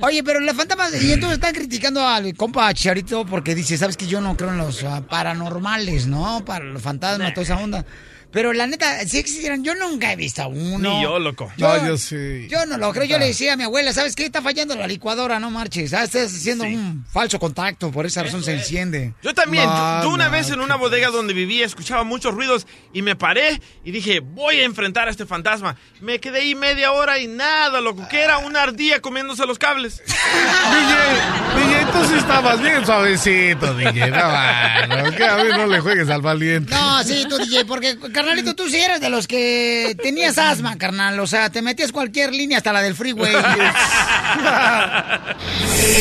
Oye, pero la fantasma, y entonces están criticando al compa Chicharito porque dice, sabes que yo no creo en los ah, paranormales, ¿no? Para los fantasmas, toda esa onda. Pero la neta, si existieran, yo nunca he visto a uno. Ni yo, loco. No, yo sí. Yo no lo creo, yo le decía a mi abuela, ¿sabes qué? Está fallando la licuadora, no marches. Ah, Estás haciendo un falso contacto, por esa razón se enciende. Yo también, No, yo, yo una no, vez en una bodega donde vivía escuchaba muchos ruidos y me paré y dije, voy a enfrentar a este fantasma. Me quedé ahí media hora y nada, loco, que era una ardilla comiéndose los cables. DJ, DJ, tú sí estabas bien suavecito, DJ. No, mano, que a mí no le juegues al valiente. No, sí, tú, DJ, porque, carnalito, tú sí eres de los que tenías asma, carnal. O sea, te metías cualquier línea, hasta la del freeway.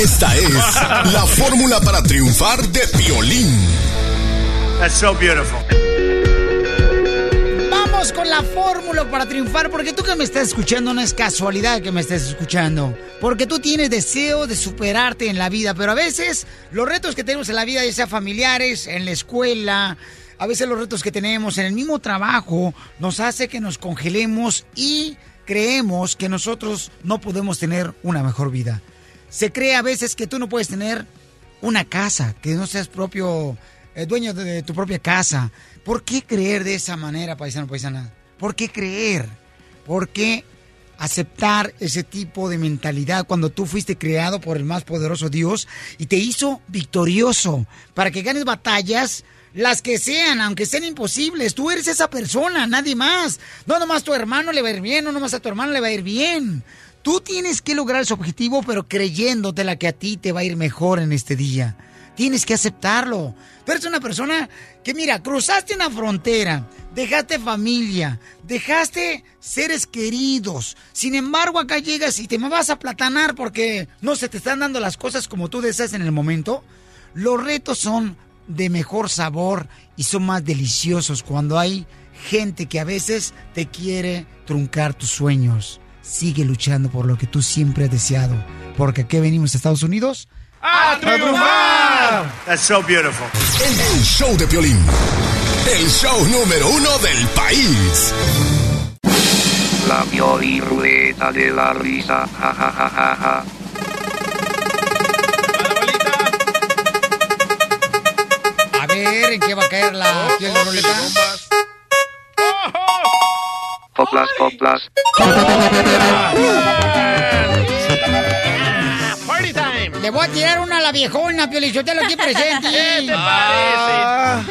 Esta es la fórmula para triunfar de Piolín. That's so beautiful. Vamos con la fórmula para triunfar, porque tú que me estás escuchando no es casualidad que me estés escuchando, porque tú tienes deseo de superarte en la vida, pero a veces los retos que tenemos en la vida, ya sea familiares, en la escuela, a veces los retos que tenemos en el mismo trabajo, nos hace que nos congelemos y creemos que nosotros no podemos tener una mejor vida. Se cree a veces que tú no puedes tener una casa, que no seas propio eh, dueño de, de tu propia casa. ¿Por qué creer de esa manera, paisano, paisana? ¿Por qué creer? ¿Por qué aceptar ese tipo de mentalidad cuando tú fuiste creado por el más poderoso Dios y te hizo victorioso para que ganes batallas? Las que sean, aunque sean imposibles, tú eres esa persona, nadie más. No nomás tu hermano le va a ir bien, no nomás a tu hermano le va a ir bien. Tú tienes que lograr ese objetivo, pero creyéndote la que a ti te va a ir mejor en este día. Tienes que aceptarlo. Tú eres una persona que, mira, cruzaste una frontera, dejaste familia, dejaste seres queridos. Sin embargo, acá llegas y te me vas a platanar porque no se te están dando las cosas como tú deseas en el momento. Los retos son de mejor sabor y son más deliciosos cuando hay gente que a veces te quiere truncar tus sueños. Sigue luchando por lo que tú siempre has deseado. Porque aquí venimos a Estados Unidos ¡A triunfar! That's so beautiful. El show de Piolín. El show número uno del país. La Pioli Ruleta de la Risa. Ja, ja, ja, ja, ja. A ver, ¿en qué va a caer la piel de ruleta? coplas, coplas. Party time. Le voy a tirar una a la viejona, Piolichotelo, aquí presente. ¿Qué te Ah.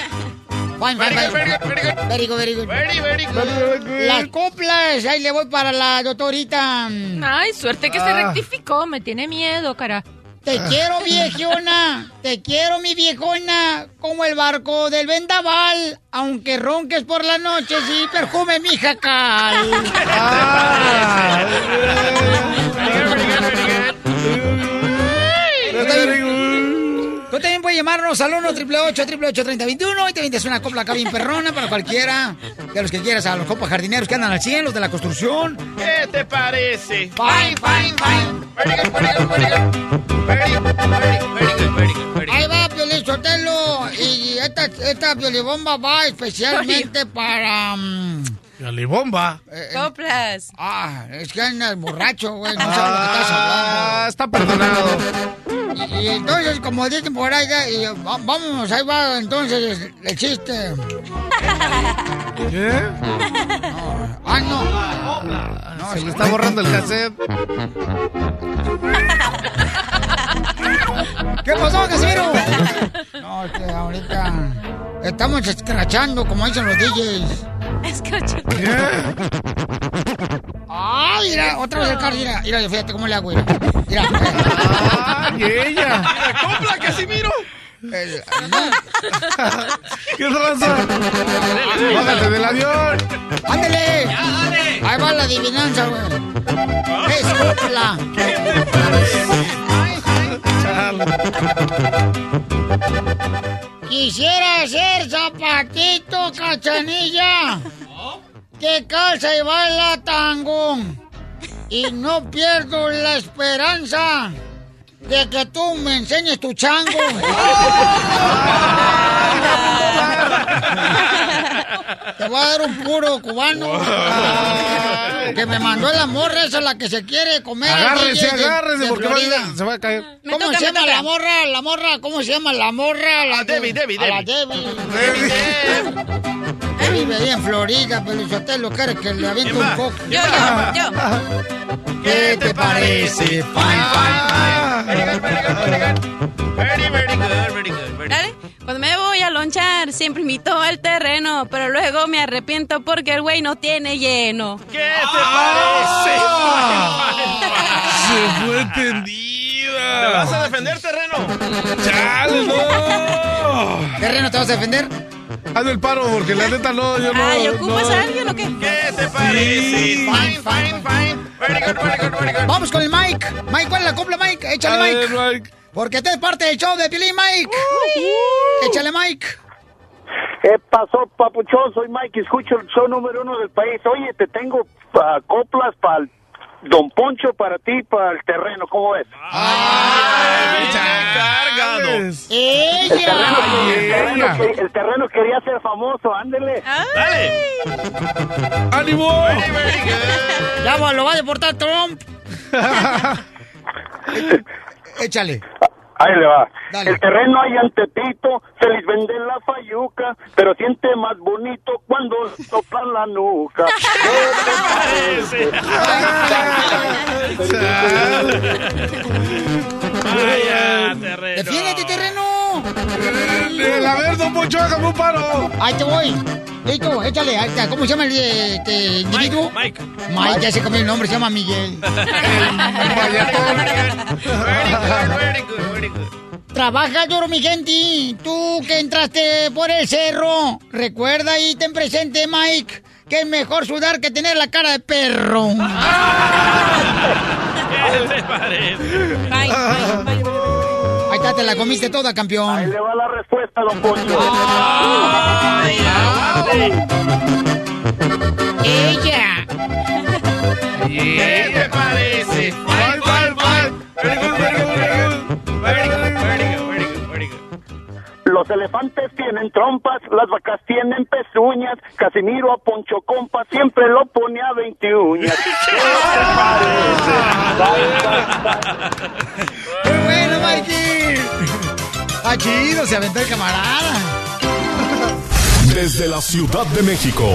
Fine, fine, Very fine. good, very good, very good. Very good, very good. Las coplas, ahí le voy para la doctorita. Ay, suerte que se Ah. rectificó. Me tiene miedo, cara. Te quiero, viejona. Te quiero, mi viejona. Como el barco del vendaval. Aunque ronques por la noche, sí, perfume mi jacal. También- Tú también puedes llamarnos al 1 888 3021 y te vendes una copla acá bien perrona para cualquiera de los que quieras, a los compas jardineros que andan al 100, los de la construcción. ¿Qué te parece? Fine, fine, fine. Ahí va, Piolín Sotelo. Y esta, esta piolibomba va especialmente para... mm, Bomba. eh, Coplas. Ah, es que andas borracho, güey. No sabes lo que estás hablando. Ah, está perdonado. Y, y entonces, como dicen por ahí, ya, y, va- vamos, ahí va entonces el chiste. ¿Qué? Ah, no. Se le está borrando el cassette. ¿Qué pasó, Casimiro? No, es que ahorita estamos escrachando, como dicen los DJs. ¡Ay, mira! Otra vez el carro, mira. Mira, fíjate cómo le hago, mira. Mira. ¡Ay, ella! ¡Copla, Casimiro! El- ¿Qué raza? Bájate del avión. ¡Ándele! Ahí va la adivinanza, güey. Es copla. Quisiera ser zapatito, cachanilla. Que calza y baila tango. Y no pierdo la esperanza de que tú me enseñes tu chango. Te voy a dar un puro cubano. Que me mandó la morra esa la que se quiere comer. Agárrese, DJ de- agárrese, de porque Florida. se va a caer. ¿Cómo toca, se llama la morra? La morra, ¿cómo se llama la morra? La Debbie, Debbie, A la Debbie. Debbie. Debbie vive ahí en Florida, pero usted lo quiere que le aviente ¿Quién un va? coco. Yo, yo, yo. ¿Qué te parece? Very good, very good, very good. Very, very good, very good, very Dale. Cuando me voy a lonchar, siempre invito al terreno, pero luego me arrepiento porque el güey no tiene lleno. ¿Qué te parece? Se fue ¿Te entendida. vas a defender, terreno? ¡Chale, no! ¿Terreno te vas a defender? Hazme el paro, porque la neta no, yo no. Ay, ¿ocupas no. a alguien o qué? ¿Qué te parece? Sí. Fine, fine, fine. Very good, very good, very good. Vamos con el Mike. Mike, ¿cuál es la copla, Mike? Échale, A ver, Mike. Porque tú eres parte del show de Pilín, Mike. Échale, Mike. ¿Qué pasó, papuchón? Soy Mike, escucho el show número uno del país. Oye, te tengo ah, coplas para el Don Poncho, para ti, para el terreno. ¿Cómo ves? Ay, cargado. El terreno, ¡Ella! el terreno que- el terreno quería ser famoso, ándele. Dale. ¡Ánimo! Ya lo va a deportar Trump. Échale. Ahí le va. Dale. El terreno hay ante Tito, se les vende la fayuca, pero siente más bonito cuando soplan la nuca. Parece. Vaya, terreno. ¡Defiéndete, terreno! A ver, don Poncho, hágame un paro. Ahí te voy. Listo, échale. ¿Cómo se llama el este, individuo? Mike. Mike, ya se cambió el nombre, se llama Miguel. Very good, very good, very good. Trabaja duro, mi gente. Tú que entraste por el cerro, recuerda y ten presente, Mike, que es mejor sudar que tener la cara de perro. ¿Qué te parece? Bye, bye, bye, Ahí está, te la comiste toda, Ahí campeón. le va la respuesta, don Poncho. Ay, aguante. Ella. ¿Qué Los elefantes tienen trompas, las vacas tienen pezuñas. Casimiro a Poncho Compa siempre lo pone a 20 uñas. ¿Qué te parece? Muy bueno, Mikey. Ah, chido, se aventó el camarada. Desde la Ciudad de México,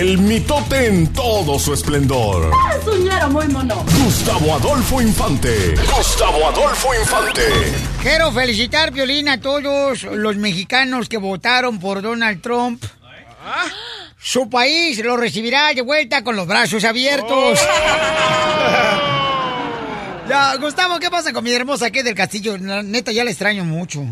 el mitote en todo su esplendor. Es un ñero muy mono. Gustavo Adolfo Infante. Gustavo Adolfo Infante. Quiero felicitar, Violín, a todos los mexicanos que votaron por Donald Trump. Su país lo recibirá de vuelta con los brazos abiertos. ya, Gustavo, ¿qué pasa con mi hermosa aquí del castillo? La neta, ya la extraño mucho.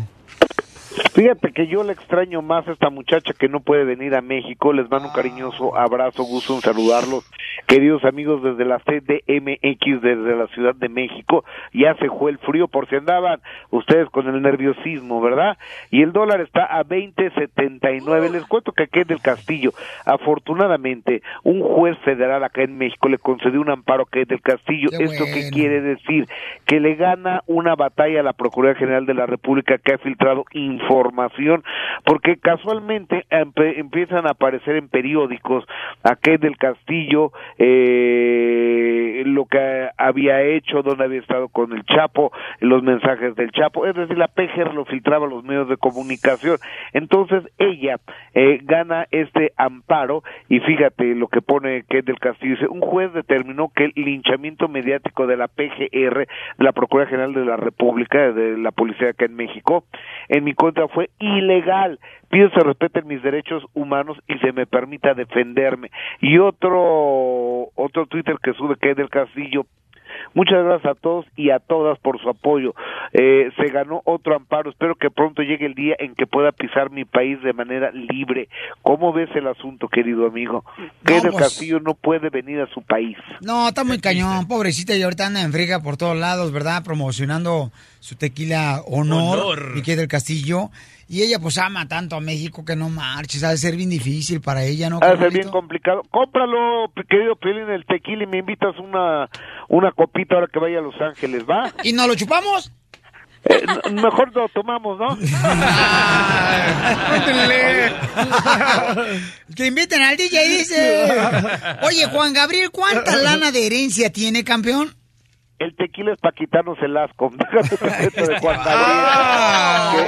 Fíjate que yo le extraño más a esta muchacha que no puede venir a México. Les mando un cariñoso abrazo, gusto en saludarlos. Queridos amigos desde la CDMX, desde la Ciudad de México, ya se fue el frío por si andaban ustedes con el nerviosismo, ¿verdad? Y el dólar está a 20.79. Les cuento que aquí en el Castillo, afortunadamente, un juez federal acá en México le concedió un amparo a Kate del Castillo. Qué ¿Esto qué bueno. quiere decir? Que le gana una batalla a la Procuraduría General de la República que ha filtrado información, porque casualmente empiezan a aparecer en periódicos a Kate del Castillo eh, lo que había hecho, dónde había estado con el Chapo, los mensajes del Chapo, es decir, la PGR lo filtraba a los medios de comunicación. Entonces ella eh, gana este amparo y fíjate lo que pone Kate del Castillo, dice, un juez determinó que el linchamiento mediático de la PGR, la Procuraduría General de la República, de la policía acá en México, en mi fue ilegal. Pido se respeten mis derechos humanos y se me permita defenderme. Y otro otro Twitter que sube que es del Castillo Muchas gracias a todos y a todas por su apoyo. Eh, se ganó otro amparo. Espero que pronto llegue el día en que pueda pisar mi país de manera libre. ¿Cómo ves el asunto, querido amigo? Que pues- Castillo no puede venir a su país. No, está muy cañón, pobrecita, y ahorita anda en friga por todos lados, ¿verdad? Promocionando su tequila Honor, Honor. Miguel del Castillo. Y ella pues ama tanto a México que no marches, ha de ser bien difícil para ella, ¿no? Ha de ser bien complicado. Cómpralo, querido Pelín, el tequila y me invitas una, una copita ahora que vaya a Los Ángeles, ¿va? ¿Y nos lo chupamos? Eh, mejor lo tomamos, ¿no? que inviten al DJ, dice. Oye, Juan Gabriel, ¿cuánta lana de herencia tiene, campeón? El tequila es para quitarnos el asco. Déjate de Juan Gabriel.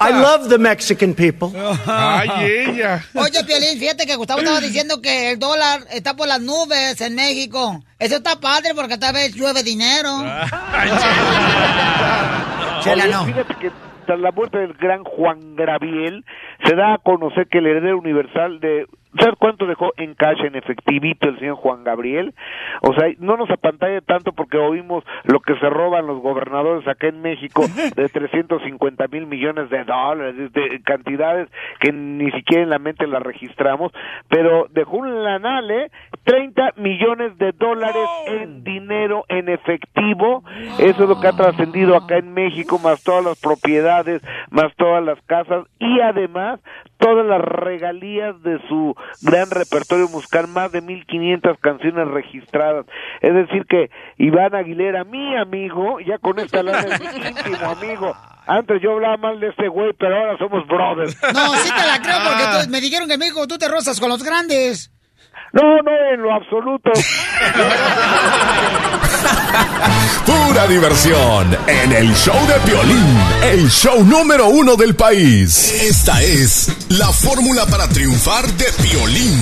I love the Mexican people. Ay, ella. Oye, Piolín, fíjate que Gustavo estaba diciendo que el dólar está por las nubes en México. Eso está padre porque tal vez llueve dinero. Chela, no. Fíjate que tras la muerte del gran Juan Gabriel, se da a conocer que el heredero universal de... ¿Sabes cuánto dejó en cash, en efectivito, el señor Juan Gabriel? O sea, no nos apantalle tanto porque oímos lo que se roban los gobernadores acá en México de 350 mil millones de dólares, de- de cantidades que ni siquiera en la mente las registramos, pero dejó un lanal, ¿eh? 30 millones de dólares en dinero en efectivo. Eso es lo que ha trascendido acá en México, más todas las propiedades, más todas las casas y además todas las regalías de su gran repertorio musical, más de 1500 canciones registradas. Es decir que Iván Aguilera, mi amigo, ya con esta lana es mi íntimo amigo. Antes yo hablaba mal de este güey, pero ahora somos brothers. No, sí te la creo porque tú- me dijeron que en México tú te rozas con los grandes. No, no, en lo absoluto. Pura diversión en el show de Piolín, el show número uno del país. Esta es la fórmula para triunfar de Piolín.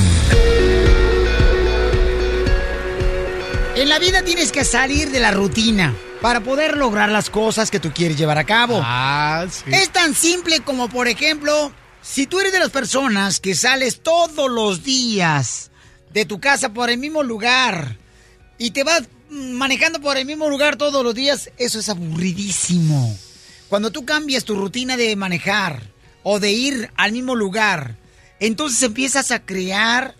En la vida tienes que salir de la rutina para poder lograr las cosas que tú quieres llevar a cabo. Ah, Es tan simple como, por ejemplo, si tú eres de las personas que sales todos los días de tu casa por el mismo lugar y te vas manejando por el mismo lugar todos los días, eso es aburridísimo. Cuando tú cambias tu rutina de manejar o de ir al mismo lugar, entonces empiezas a crear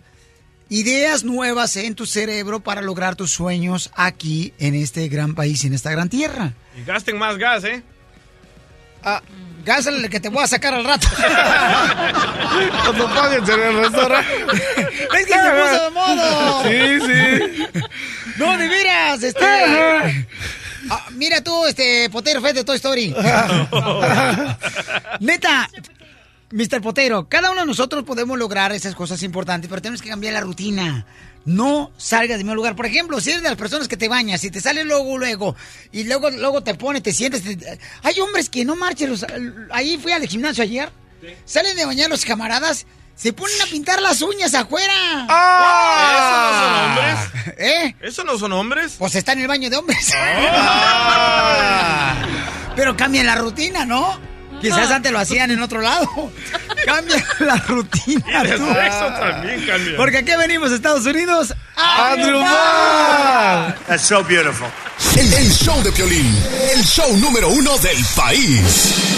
ideas nuevas en tu cerebro para lograr tus sueños aquí en este gran país, en esta gran tierra. Y gasten más gas, ¿eh? Ah, gas el que te voy a sacar al rato. Cuando paguen en el restaurante. Es que se puso de modo. Sí, sí. No, de veras, este. Ah, mira tú, este, Potero Fed de Toy Story. Neta, Mr. Potero, cada uno de nosotros podemos lograr esas cosas importantes, pero tenemos que cambiar la rutina. No salgas de mi lugar. Por ejemplo, si eres de las personas que te bañas, si te sale luego, luego, y luego, luego te pones, te sientes. te- Hay hombres que no marchen. los- Ahí fui al gimnasio ayer. Salen de bañar los camaradas, se ponen a pintar las uñas afuera. ¿Eso no son hombres? ¿Eh? ¿Eso no son hombres? Pues está en el baño de hombres. Pero cambia la rutina, ¿no? Quizás antes lo hacían en otro lado. Cambia la rutina. Y de tú. sexo también cambia. Porque aquí venimos a Estados Unidos ¡A triunfar. That's so beautiful. El, el show de Piolín, el show número uno del país.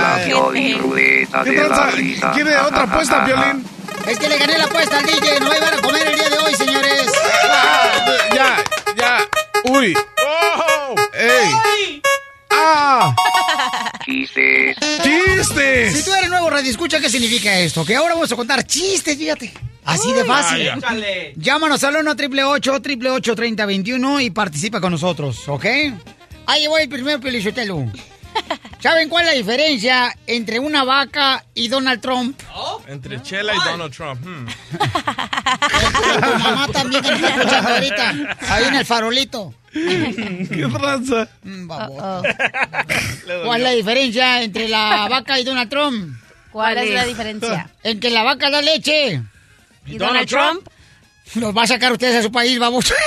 La Piolín-Ruleta ¿Qué de la tranza? risa. ¿Quiere otra apuesta, Piolín? Es que le gané la apuesta al DJ. No iban a comer el día de hoy, señores. Ya, ya. Uy. Chistes. ¡Chistes! Si tú eres nuevo radio, escucha qué significa esto. Que ahora vamos a contar chistes, fíjate. Así de fácil. Llámanos al 1 888 3021 y participa con nosotros, ¿ok? Ahí voy el primer pelichotelo. ¿Saben cuál es la diferencia entre una vaca y Donald Trump? Entre Chela y Donald Trump. hmm. Tu mamá también está escuchando ahorita. Ahí en el farolito. ¿Qué tranza? Mm. ¿Cuál es la diferencia entre la vaca y Donald Trump? ¿Cuál es la diferencia? En que la vaca da leche. ¿Y Donald Trump? Los va a sacar ustedes a su país, baboso.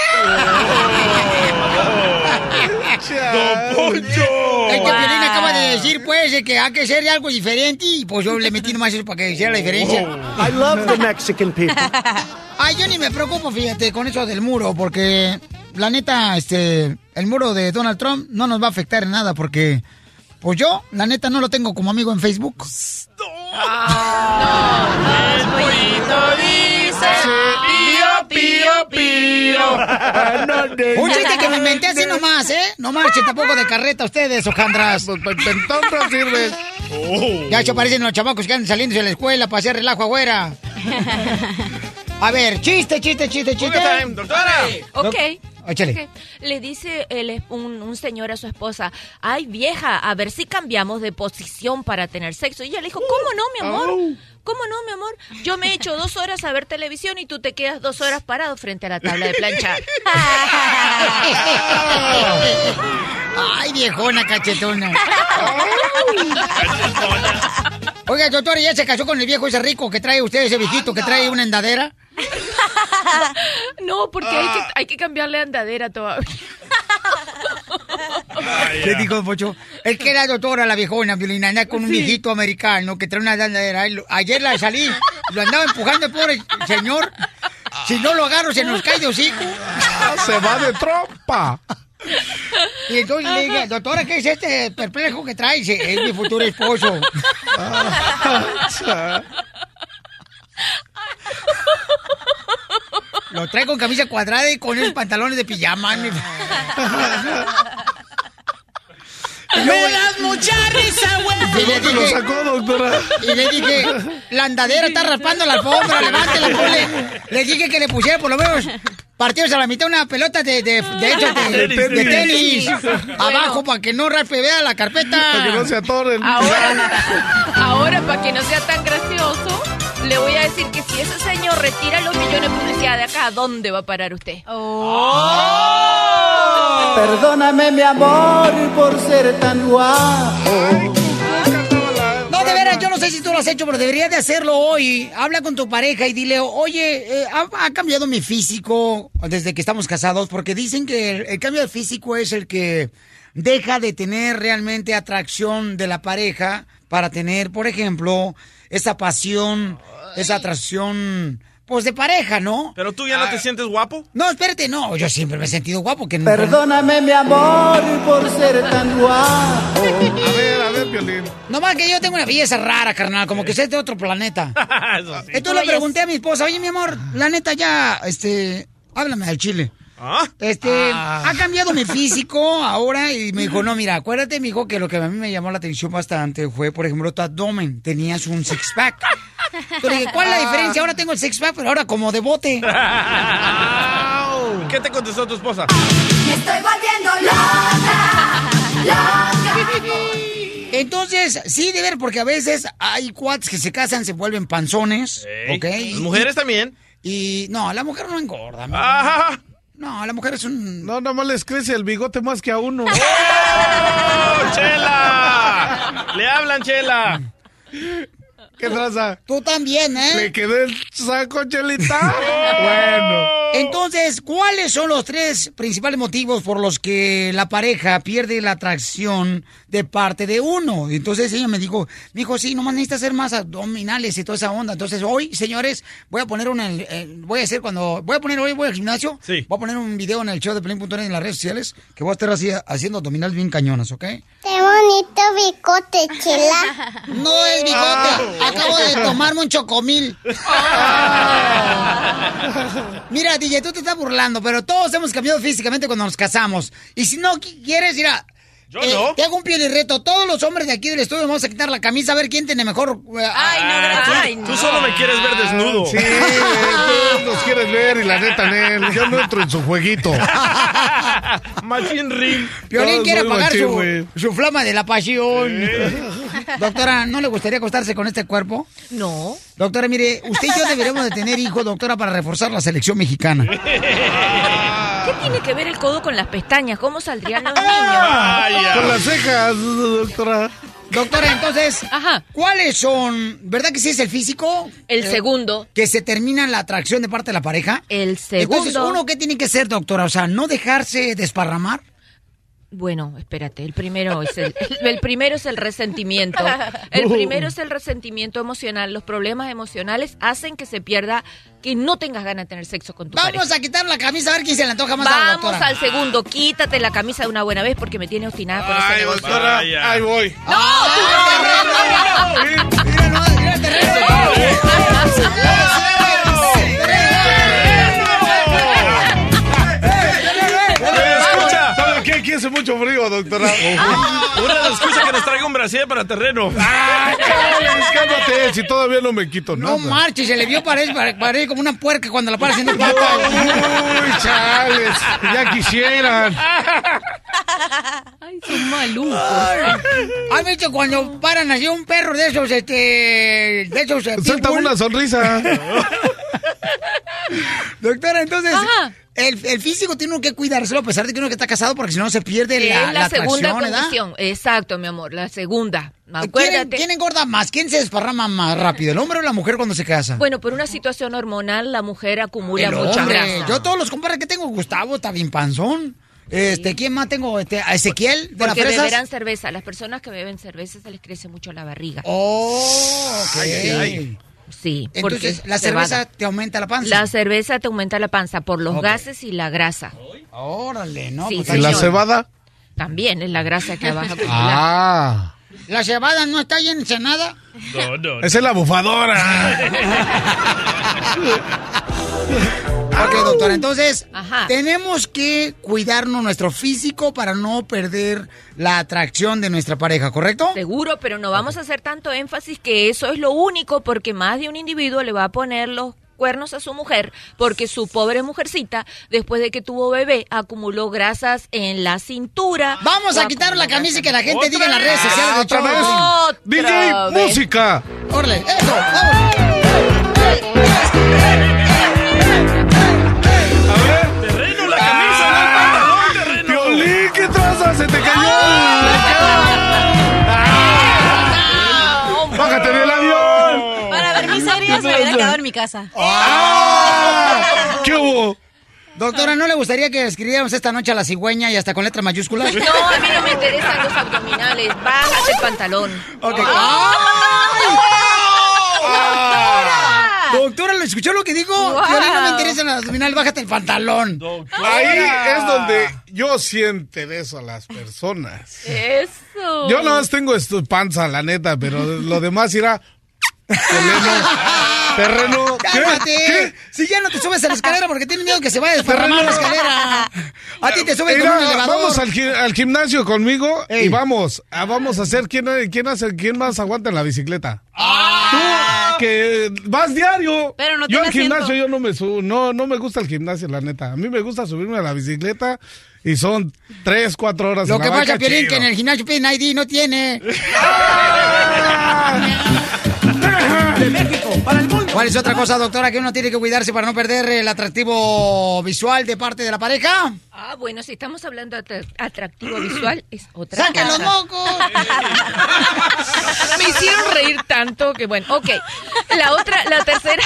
¡Don Poncho! El que Piolín acaba de decir, pues, que hay que ser algo diferente y pues yo le metí nomás eso para que hiciera la diferencia. I love the Mexican people. Ay, yo ni me preocupo, fíjate, con eso del muro, porque la neta, este, el muro de Donald Trump no nos va a afectar en nada, porque, pues yo, la neta, no lo tengo como amigo en Facebook. El pollito dice pío, pío, pío. Un chiste que me inventé así nomás, ¿eh? No marchen tampoco de carreta ustedes, hojandras. Entonces sirve. Ya se parecen los chamacos que andan saliendo de la escuela para hacer relajo afuera. A ver, chiste, chiste, chiste, chiste. Time, doctora. Ok. Échale. Le dice el un, un señor a su esposa, ay vieja, a ver si cambiamos de posición para tener sexo. Y ella le dijo, ¿cómo no, mi amor? ¿Cómo no, mi amor? Yo me he hecho dos horas a ver televisión y tú te quedas dos horas parado frente a la tabla de planchar. Ay, viejona cachetona. Oiga, doctora, ¿ya se casó con el viejo ese rico que trae usted, ese viejito que trae una endadera? No, porque hay que, hay que cambiarle andadera todavía. ¿Qué dijo, Pocho? Es que la doctora, la viejona, Violina, anda con un viejito americano que trae una lo- Ayer la salí, lo andaba empujando el pobre señor. Si no lo agarro, se nos cae de hocico. Se va de trompa. Y entonces le dije, doctora, ¿qué es este perplejo que trae? Dice, es mi futuro esposo. Lo trae con camisa cuadrada y con esos pantalones de pijama. mi- Me das mucha risa, güey. Le ¿Dónde lo dije- sacó, doctora? Y le dije, la andadera está raspando la alfombra, levántela, ponle. Le dije que le pusiera por lo menos partidos a la mitad una pelota de, de, de, esas de- De de tenis. tenis. Abajo para que no raspe, vea la carpeta. Para que no se atoren. Ahora, ahora para que no sea tan gracioso, le voy a decir que si ese señor retira los millones de publicidad de acá, ¿a dónde va a parar usted? Perdóname, mi amor, por ser tan guapo. No, de veras, yo no sé si tú lo has hecho, pero deberías de hacerlo hoy. Habla con tu pareja y dile, oye, eh, ha, ha cambiado mi físico desde que estamos casados, porque dicen que el, el cambio de físico es el que deja de tener realmente atracción de la pareja para tener, por ejemplo, esa pasión, esa atracción, pues de pareja, ¿no? ¿Pero tú ya no te sientes guapo? No, espérate, no, yo siempre me he sentido guapo. Que no- Perdóname, mi amor, por ser tan guapo. A ver, a ver, Piolín. No más que yo tengo una belleza rara, carnal, como que soy de otro planeta. Eso sí. Entonces le pregunté a mi esposa, oye, mi amor, la neta ya, este, háblame al chile. ¿Ah? Este, Ah. ha cambiado mi físico ahora y me dijo, no, mira, acuérdate, mijo, que lo que a mí me llamó la atención bastante fue, por ejemplo, tu abdomen, tenías un six-pack. Pero dije, ¿cuál es la diferencia? Ahora tengo el six-pack, pero ahora como de bote. ¿Qué te contestó tu esposa? Me estoy volviendo loca, loca. Entonces, sí, de ver, porque a veces hay cuates que se casan, se vuelven panzones, Ey, ¿ok? Las mujeres también. Y no, la mujer no engorda. Ajá. No, la mujer es un... No, nomás les crece el bigote más que a uno. ¡Oh, ¡Chela! ¡Le hablan, Chela! ¿Qué traza? Tú también, ¿eh? ¿Le quedó el saco, Chelita? bueno. Entonces, ¿cuáles son los tres principales motivos por los que la pareja pierde la atracción de parte de uno? Entonces ella me dijo, me dijo, sí, nomás necesitas hacer más abdominales y toda esa onda. Entonces hoy, señores, voy a poner una, eh, voy a hacer cuando, voy a poner hoy, voy al gimnasio, Sí. voy a poner un video en el show de Pelín.net en las redes sociales, que voy a estar así haciendo abdominales bien cañonas, ¿ok? Qué bonito bicote, chela. No es bigote, acabo de tomarme un chocomil. Mira, DJ, tú te estás burlando, pero todos hemos cambiado físicamente cuando nos casamos. Y si no qui- quieres, mira. Yo eh, no. Te hago un piel y reto. Todos los hombres de aquí del estudio vamos a quitar la camisa a ver quién tiene mejor. eh, Ay, no, gracias. Tú solo me quieres ver desnudo. Sí, tú nos quieres ver y la neta, Nel, yo no entro en su jueguito. Machine Ring. Piolín No, quiere soy pagar machín, su, su flama de la pasión. Doctora, ¿no le gustaría acostarse con este cuerpo? No. Doctora, mire, usted y yo deberíamos de tener hijos, doctora, para reforzar la selección mexicana. ¿Qué tiene que ver el codo con las pestañas? ¿Cómo saldrían los niños? Con las cejas, doctora. Doctora, entonces, Ajá. ¿cuáles son? ¿Verdad que sí es el físico? El Eh, segundo. Que se termina la atracción de parte de la pareja. El segundo. Entonces, ¿uno qué tiene que ser, doctora? O sea, no dejarse desparramar. Bueno, espérate, el primero es el, el primero es el resentimiento. El primero es el resentimiento emocional. Los problemas emocionales hacen que se pierda, que no tengas ganas de tener sexo con tu Vamos pareja. a quitar la camisa a ver quién se le antoja más a la Vamos doctora. al segundo, quítate la camisa de una buena vez porque me tiene obstinada con ese Ay, negocio. doctora, ahí voy. Mira, no, mira terreno. Doctora. Una excusa que nos traiga un brasier para terreno. Ay, cálmate, si todavía no me quito nada. No marches, se le vio parece, parece como una puerca cuando la para haciendo pata. Uy, chales, ya quisieran. Ay, son malucos. ¿Has visto cuando paran así un perro de esos, este, de esos eh, Suelta una sonrisa. Doctora, entonces, Ajá. El, el físico tiene uno que cuidárselo a pesar de que uno que está casado porque si no se pierde la, es la, segunda atracción, ¿verdad? condición. Exacto, mi amor, la segunda. ¿Quién, Acuérdate. quién engorda más? ¿Quién se desparrama más rápido, el hombre o la mujer cuando se casa? Bueno, por una situación hormonal, la mujer acumula El mucha hombre. grasa. Yo todos los compadres que tengo, Gustavo está bien panzón. Este, ¿quién más tengo? Este, a Ezequiel de las Porque fresas. beberán cerveza. Las personas que beben cerveza se les crece mucho la barriga. Oh, ok. Ay, ay, ay. Sí. Entonces, porque la cerveza te aumenta la panza. La cerveza te aumenta la panza por los gases y la grasa. Órale, ¿no? Sí, Pues ¿Y la cebada? También es la grasa que vas a acumular. Ah, ¿La cebada no está ahí en Ensenada? No, no. esa es la bufadora. Ok, doctora, entonces Ajá. tenemos que cuidarnos nuestro físico para no perder la atracción de nuestra pareja, ¿correcto? Seguro, pero no vamos a hacer tanto énfasis que eso es lo único, porque más de un individuo le va a poner los cuernos a su mujer, porque su pobre mujercita, después de que tuvo bebé, acumuló grasas en la cintura. Vamos a quitar la camisa y que la gente diga en las redes sociales ¿Otra vez? DJ, vez. música. Órale, eso, vamos. En mi casa. Ah, ¿Qué hubo? Doctora, ¿no le gustaría que escribiéramos esta noche a la cigüeña y hasta con letra mayúscula? No, a mí no me interesan los abdominales. Bájate el pantalón. Ok. ¡Ay! Ah. Doctora, ¿lo escuchó lo que dijo? Wow. No me interesa el abdominal, bájate el pantalón. Ahí es donde yo siento eso a las personas. Eso. Yo no tengo esto panza, la neta, pero lo demás irá. Terreno. ¡Cálmate! ¿Qué? Si ya no te subes a la escalera porque tienes miedo que se vaya a desparramar la escalera. A ti te subes con un elevador. vamos al, gi- al gimnasio conmigo y vamos. a- vamos a hacer quién, quién hace quién más aguanta en la bicicleta. que vas diario. Pero no yo al gimnasio yo no me subo, no, no me gusta el gimnasio, la neta. A mí me gusta subirme a la bicicleta y son tres, cuatro horas. Lo en que pasa, Piolín, que en el gimnasio piden ID, no tiene. ¿Cuál es otra cosa, doctora, que uno tiene que cuidarse para no perder el atractivo visual de parte de la pareja? Ah, bueno, si estamos hablando de atra- atractivo visual, es otra ¡Saca los mocos! Me hicieron reír tanto que bueno, ok. La otra, la tercera,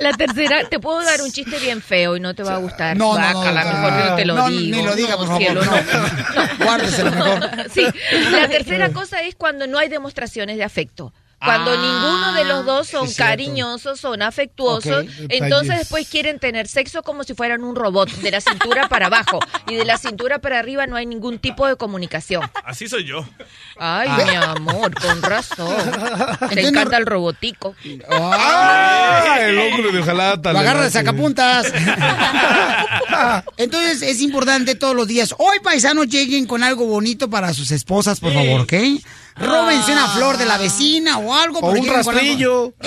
la tercera, te puedo dar un chiste bien feo y no te va a gustar. No, no, no, mejor yo no te lo No, digo. ni lo diga, por favor, cielo, no. Guárdeselo mejor. Sí, la tercera cosa es cuando no hay demostraciones de afecto. Cuando Ah, ninguno de los dos son cariñosos, son afectuosos, entonces después quieren tener sexo como si fueran un robot, de la cintura para abajo. Y de la cintura para arriba no hay ningún tipo de comunicación. Así soy yo. Ay, Ah. mi amor, con razón. Te encanta el robotico. ¡Ah! El hombre de ojalata. Lo le agarra de sacapuntas. Entonces es importante todos los días. Hoy, paisanos, lleguen con algo bonito para sus esposas, por favor, ¿ok? Róbense una flor de la vecina o algo. O un rastrillo.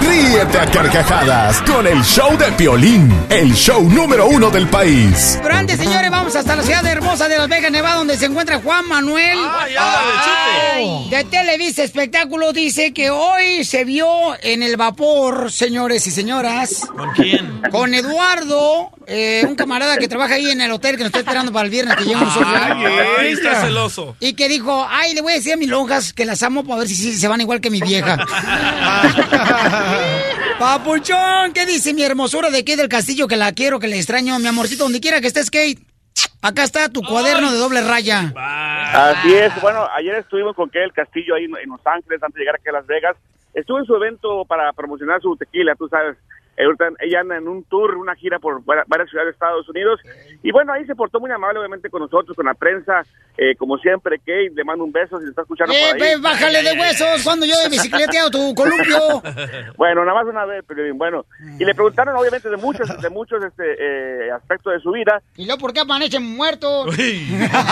Ríete a carcajadas con el show de Piolín, el show número uno del país. Pero antes, señores, vamos hasta la ciudad hermosa de Las Vegas, Nevada, donde se encuentra Juan Manuel. Ay. De Televisa Espectáculo dice que hoy se vio en el vapor, señores y señoras. ¿Con quién? Con Eduardo, eh, un camarada que trabaja ahí en el hotel que nos está esperando para el viernes que. Ahí está celoso. Y que dijo, ay, le voy a decir a mis lonjas que las amo para ver si, si se van igual que mi vieja. Papuchón, ¿qué dice mi hermosura de aquí del castillo que la quiero, que le extraño? Mi amorcito, donde quiera que estés, Kate. Acá está tu cuaderno de doble raya. Así es. Bueno, ayer estuvimos con Kay del Castillo ahí en en Los Ángeles antes de llegar aquí a Las Vegas. Estuvo en su evento para promocionar su tequila, tú sabes. Eh, Ella anda en un tour, una gira por va- varias ciudades de Estados Unidos. Y bueno, ahí se portó muy amable, obviamente, con nosotros, con la prensa. Eh, como siempre, Kate, le mando un beso si le está escuchando Eh, por ahí. bájale de huesos cuando yo he bicicleteado tu columpio. Bueno, nada más una vez, pero bien, bueno. Y le preguntaron, obviamente, de muchos, de muchos este, eh, aspectos de su vida. ¿Y luego por qué amanecen muertos?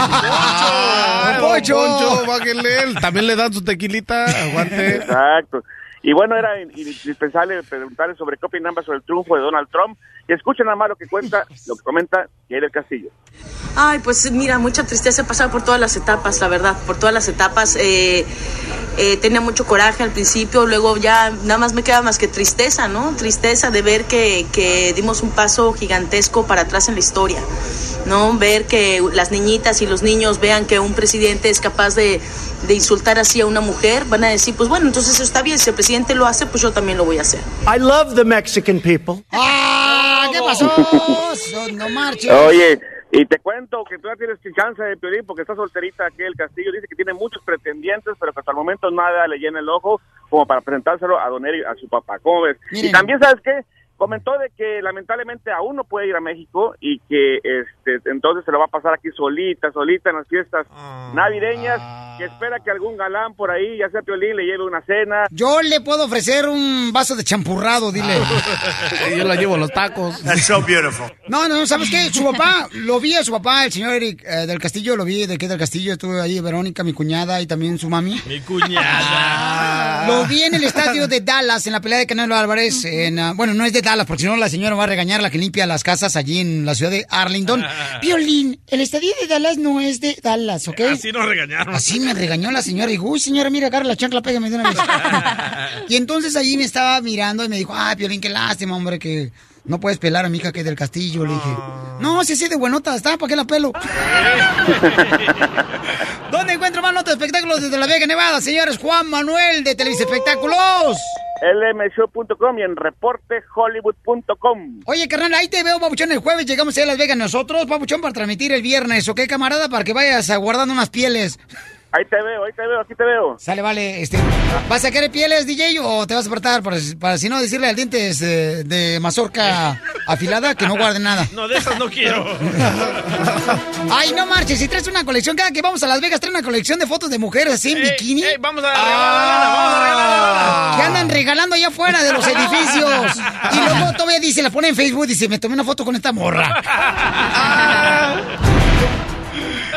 Ah, Poncho. Poncho, bájenle. él. También le dan su tequilita. Aguante. Exacto. Y bueno, era in- indispensable preguntarle sobre qué opinaba sobre el triunfo de Donald Trump. Y escuchen nada más lo que cuenta, lo que comenta del Castillo. Ay, pues mira, mucha tristeza he pasado por todas las etapas, la verdad, por todas las etapas. eh, eh, tenía mucho coraje al principio, luego ya nada más me queda más que tristeza, ¿no? Tristeza de ver que, que dimos un paso gigantesco para atrás en la historia, ¿no? Ver que las niñitas y los niños vean que un presidente es capaz de, de insultar así a una mujer, van a decir, pues bueno, entonces está bien, si el presidente lo hace, pues yo también lo voy a hacer. I love the Mexican people. ¡Ah! ¿Qué pasó? No marches. Oye, y te cuento que tú ya tienes chance de Piolín porque está solterita aquí el Castillo. Dice que tiene muchos pretendientes, pero que hasta el momento nada le llena el ojo como para presentárselo a Don Eri, a su papá. ¿Cómo ves? Miren. Y también, ¿sabes qué? Comentó de que lamentablemente aún no puede ir a México y que este entonces se lo va a pasar aquí solita, solita en las fiestas navideñas, que espera que algún galán por ahí, ya sea Piolín, le lleve una cena. Yo le puedo ofrecer un vaso de champurrado, dile. Yo la llevo a los tacos. That's so beautiful. No, no, ¿sabes qué? Su papá, lo vi a su papá, el señor Eric eh, del Castillo, lo vi de aquí del Castillo, estuve ahí, Verónica, mi cuñada y también su mami. Mi cuñada. Lo vi en el estadio de Dallas, en la pelea de Canelo Álvarez. En, ah, bueno, no es de Dallas, porque si no la señora va a regañar la que limpia las casas allí en la ciudad de Arlington. Violín, el estadio de Dallas no es de Dallas, ¿ok? Así nos regañaron. Así me regañó la señora. Dijo, uy, señora, mira, agarra la chancla, pégame de una vez. y entonces allí me estaba mirando y me dijo, ay, Piolín, qué lástima, hombre, que no puedes pelar a mi hija que es del castillo. Le dije, no, si sí, de buenota está, ¿para qué la pelo? ¿Dónde encuentro más notas de espectáculos desde La Vega, Nevada? Señores, Juan Manuel de Televisa Espectáculos. lmshow.com y en reportehollywood.com. Oye, carnal, ahí te veo, Papuchón, el jueves llegamos a Las Vegas nosotros, Papuchón, para transmitir el viernes, ¿ok, camarada? Para que vayas aguardando unas pieles. Ahí te veo, ahí te veo, aquí te veo. Sale, vale, este, ¿vas a querer pieles, DJ, o te vas a apretar para, para si no decirle al dientes eh, de mazorca afilada que no guarde nada? No, de esas no quiero. Ay, no marches, si traes una colección, cada que vamos a Las Vegas trae una colección de fotos de mujeres así en bikini. vamos a regalar lana, vamos a regalar. Que andan regalando allá afuera de los edificios. Y luego todavía dice, la pone en Facebook, dice, me tomé una foto con esta morra.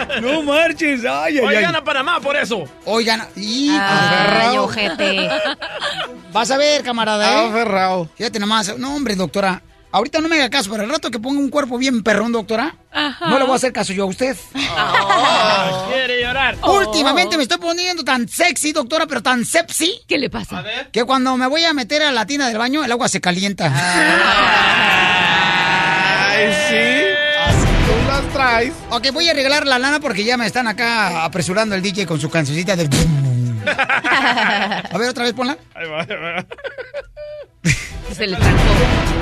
No marches. Ay, ay, Hoy ay. gana Panamá por eso. Hoy gana. Y Ay, ojete. Vas a ver, camarada, ¿eh? Aferrado. Fíjate nomás. No, hombre, doctora. Ahorita no me haga caso, pero el rato que ponga un cuerpo bien perrón, doctora, Ajá. no le voy a hacer caso yo a usted. Ah, quiere llorar. Últimamente me estoy poniendo tan sexy, doctora, pero tan sepsi. ¿Qué le pasa? Que cuando me voy a meter a la tina del baño, el agua se calienta. Ay, sí. Traes. Ok, voy a regalar la lana porque ya me están acá apresurando el DJ con su cancioncita de... A ver, otra vez ponla. Ahí va, ahí va. Se le trancó.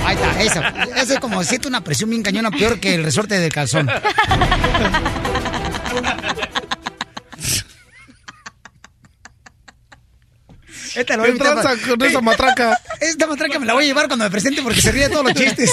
Ahí está, esa. Esa es como siento una presión bien cañona peor que el resorte del calzón. Esta la voy a ¿Qué invitar tranza pa- con esa matraca? Esta matraca me la voy a llevar cuando me presente porque se ríe de todos los chistes.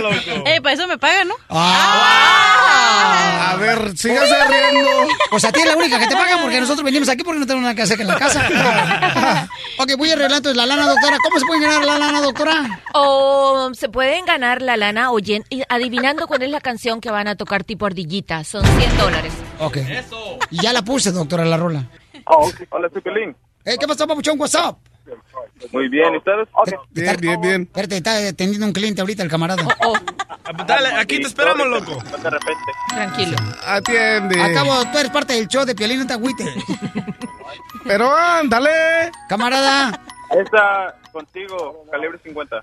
Loco. Eh, para eso me pagan, ¿no? Ah. A ver, sígase riendo. Pues a ti es la única que te pagan porque nosotros venimos aquí porque no tenemos nada que hacer en la casa. ok, voy a arreglar entonces la lana, doctora. ¿Cómo se puede ganar la lana, doctora? O se pueden ganar la lana oyen, y adivinando cuál es la canción que van a tocar tipo ardillita. Son 100 dólares. Ok. Y ya la puse, doctora, la rola. Oh, Hola, soy Pelín. Eh, ¿Qué pasó, papuchón? What's up? Muy bien, ¿y ustedes? Bien, bien, bien. Espérate, está atendiendo un cliente ahorita el camarada. Ah, Dale, aquí te esperamos, loco. De repente. Tranquilo. Atiende. Acabo, tú eres parte del show de Piolín, no te agüites. Pero ándale. Camarada, Esta contigo, calibre 50.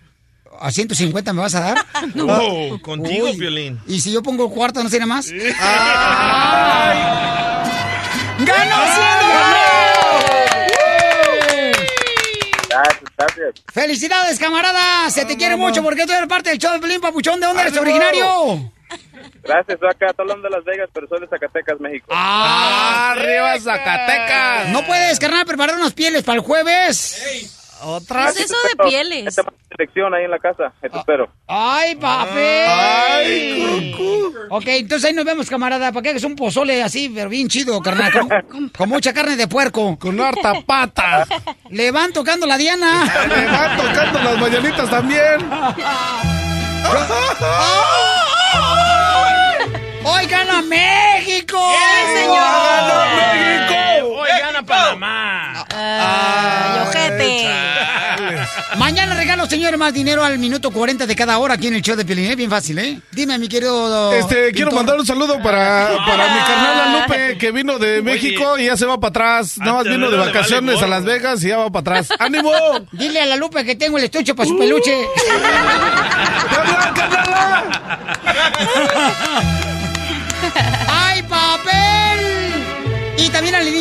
¿a 150 me vas a dar? No, contigo, Uy. Piolín. ¿Y si yo pongo cuarto, no sería más? Ay. ¡Ganó 100 Gracias. ¡Felicidades, camarada! Se te quiere mucho porque tú eres parte del show de Piolín, papuchón. ¿De dónde eres originario? Gracias, soy acá, hablando de Las Vegas, pero soy de Zacatecas, México. Ah, Arriba Zacatecas. ¿No puedes, carnal, preparar unas pieles para el jueves? Otra. ¿Qué es eso de pieles? Esta selección ahí en la casa, Ah. te espero. ¡Ay, papi! Ay, Ok, entonces ahí nos vemos, camarada. ¿Para qué hagas un pozole así, pero bien chido, carnal? Con, con mucha carne de puerco. Con harta pata. Le van tocando la diana. Le van tocando las mañanitas también. ¡Hoy gana México! ¡Ganó México! Hoy gana Panamá. Ay, ojete. Mañana regalo, señores, más dinero al minuto 40 de cada hora aquí en el show de Piolín. Es bien fácil, ¿eh? Dime, mi querido... Este, quiero mandar un saludo para, para mi carnal Lupe, que vino de México y ya se va para atrás. Nada más vino de vale vacaciones a. Las Vegas y ya va para atrás. ¡Ánimo! Dile a la Lupe que tengo el estuche para su peluche. ¡Carnal, carnal!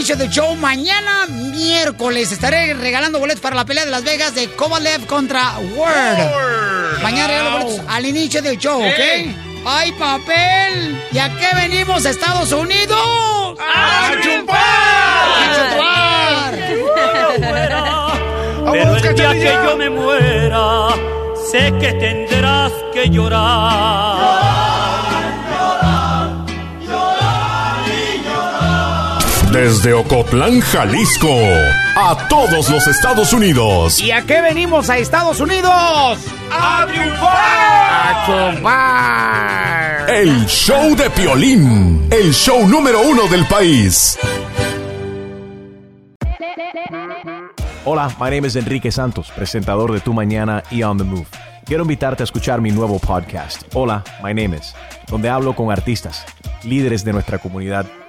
inicio del show, mañana miércoles estaré regalando boletos para la pelea de Las Vegas de Kovalev contra Word. Mañana regalo boletos al inicio del show, ¿ok? ¡Ay, papel! ¿Y a qué venimos, Estados Unidos? ¡A chupar! ¡A chupar! Pero el día cachanilla! que yo me muera, sé que tendrás que llorar. Desde Ocotlán, Jalisco, a todos los Estados Unidos. ¿Y a qué venimos a Estados Unidos? ¡A triunfar! ¡A chupar! El show de Piolín, el show número uno del país. Hola, my name is Enrique Santos, presentador de Tu Mañana y On the Move. Quiero invitarte a escuchar mi nuevo podcast, Hola, my name is, donde hablo con artistas, líderes de nuestra comunidad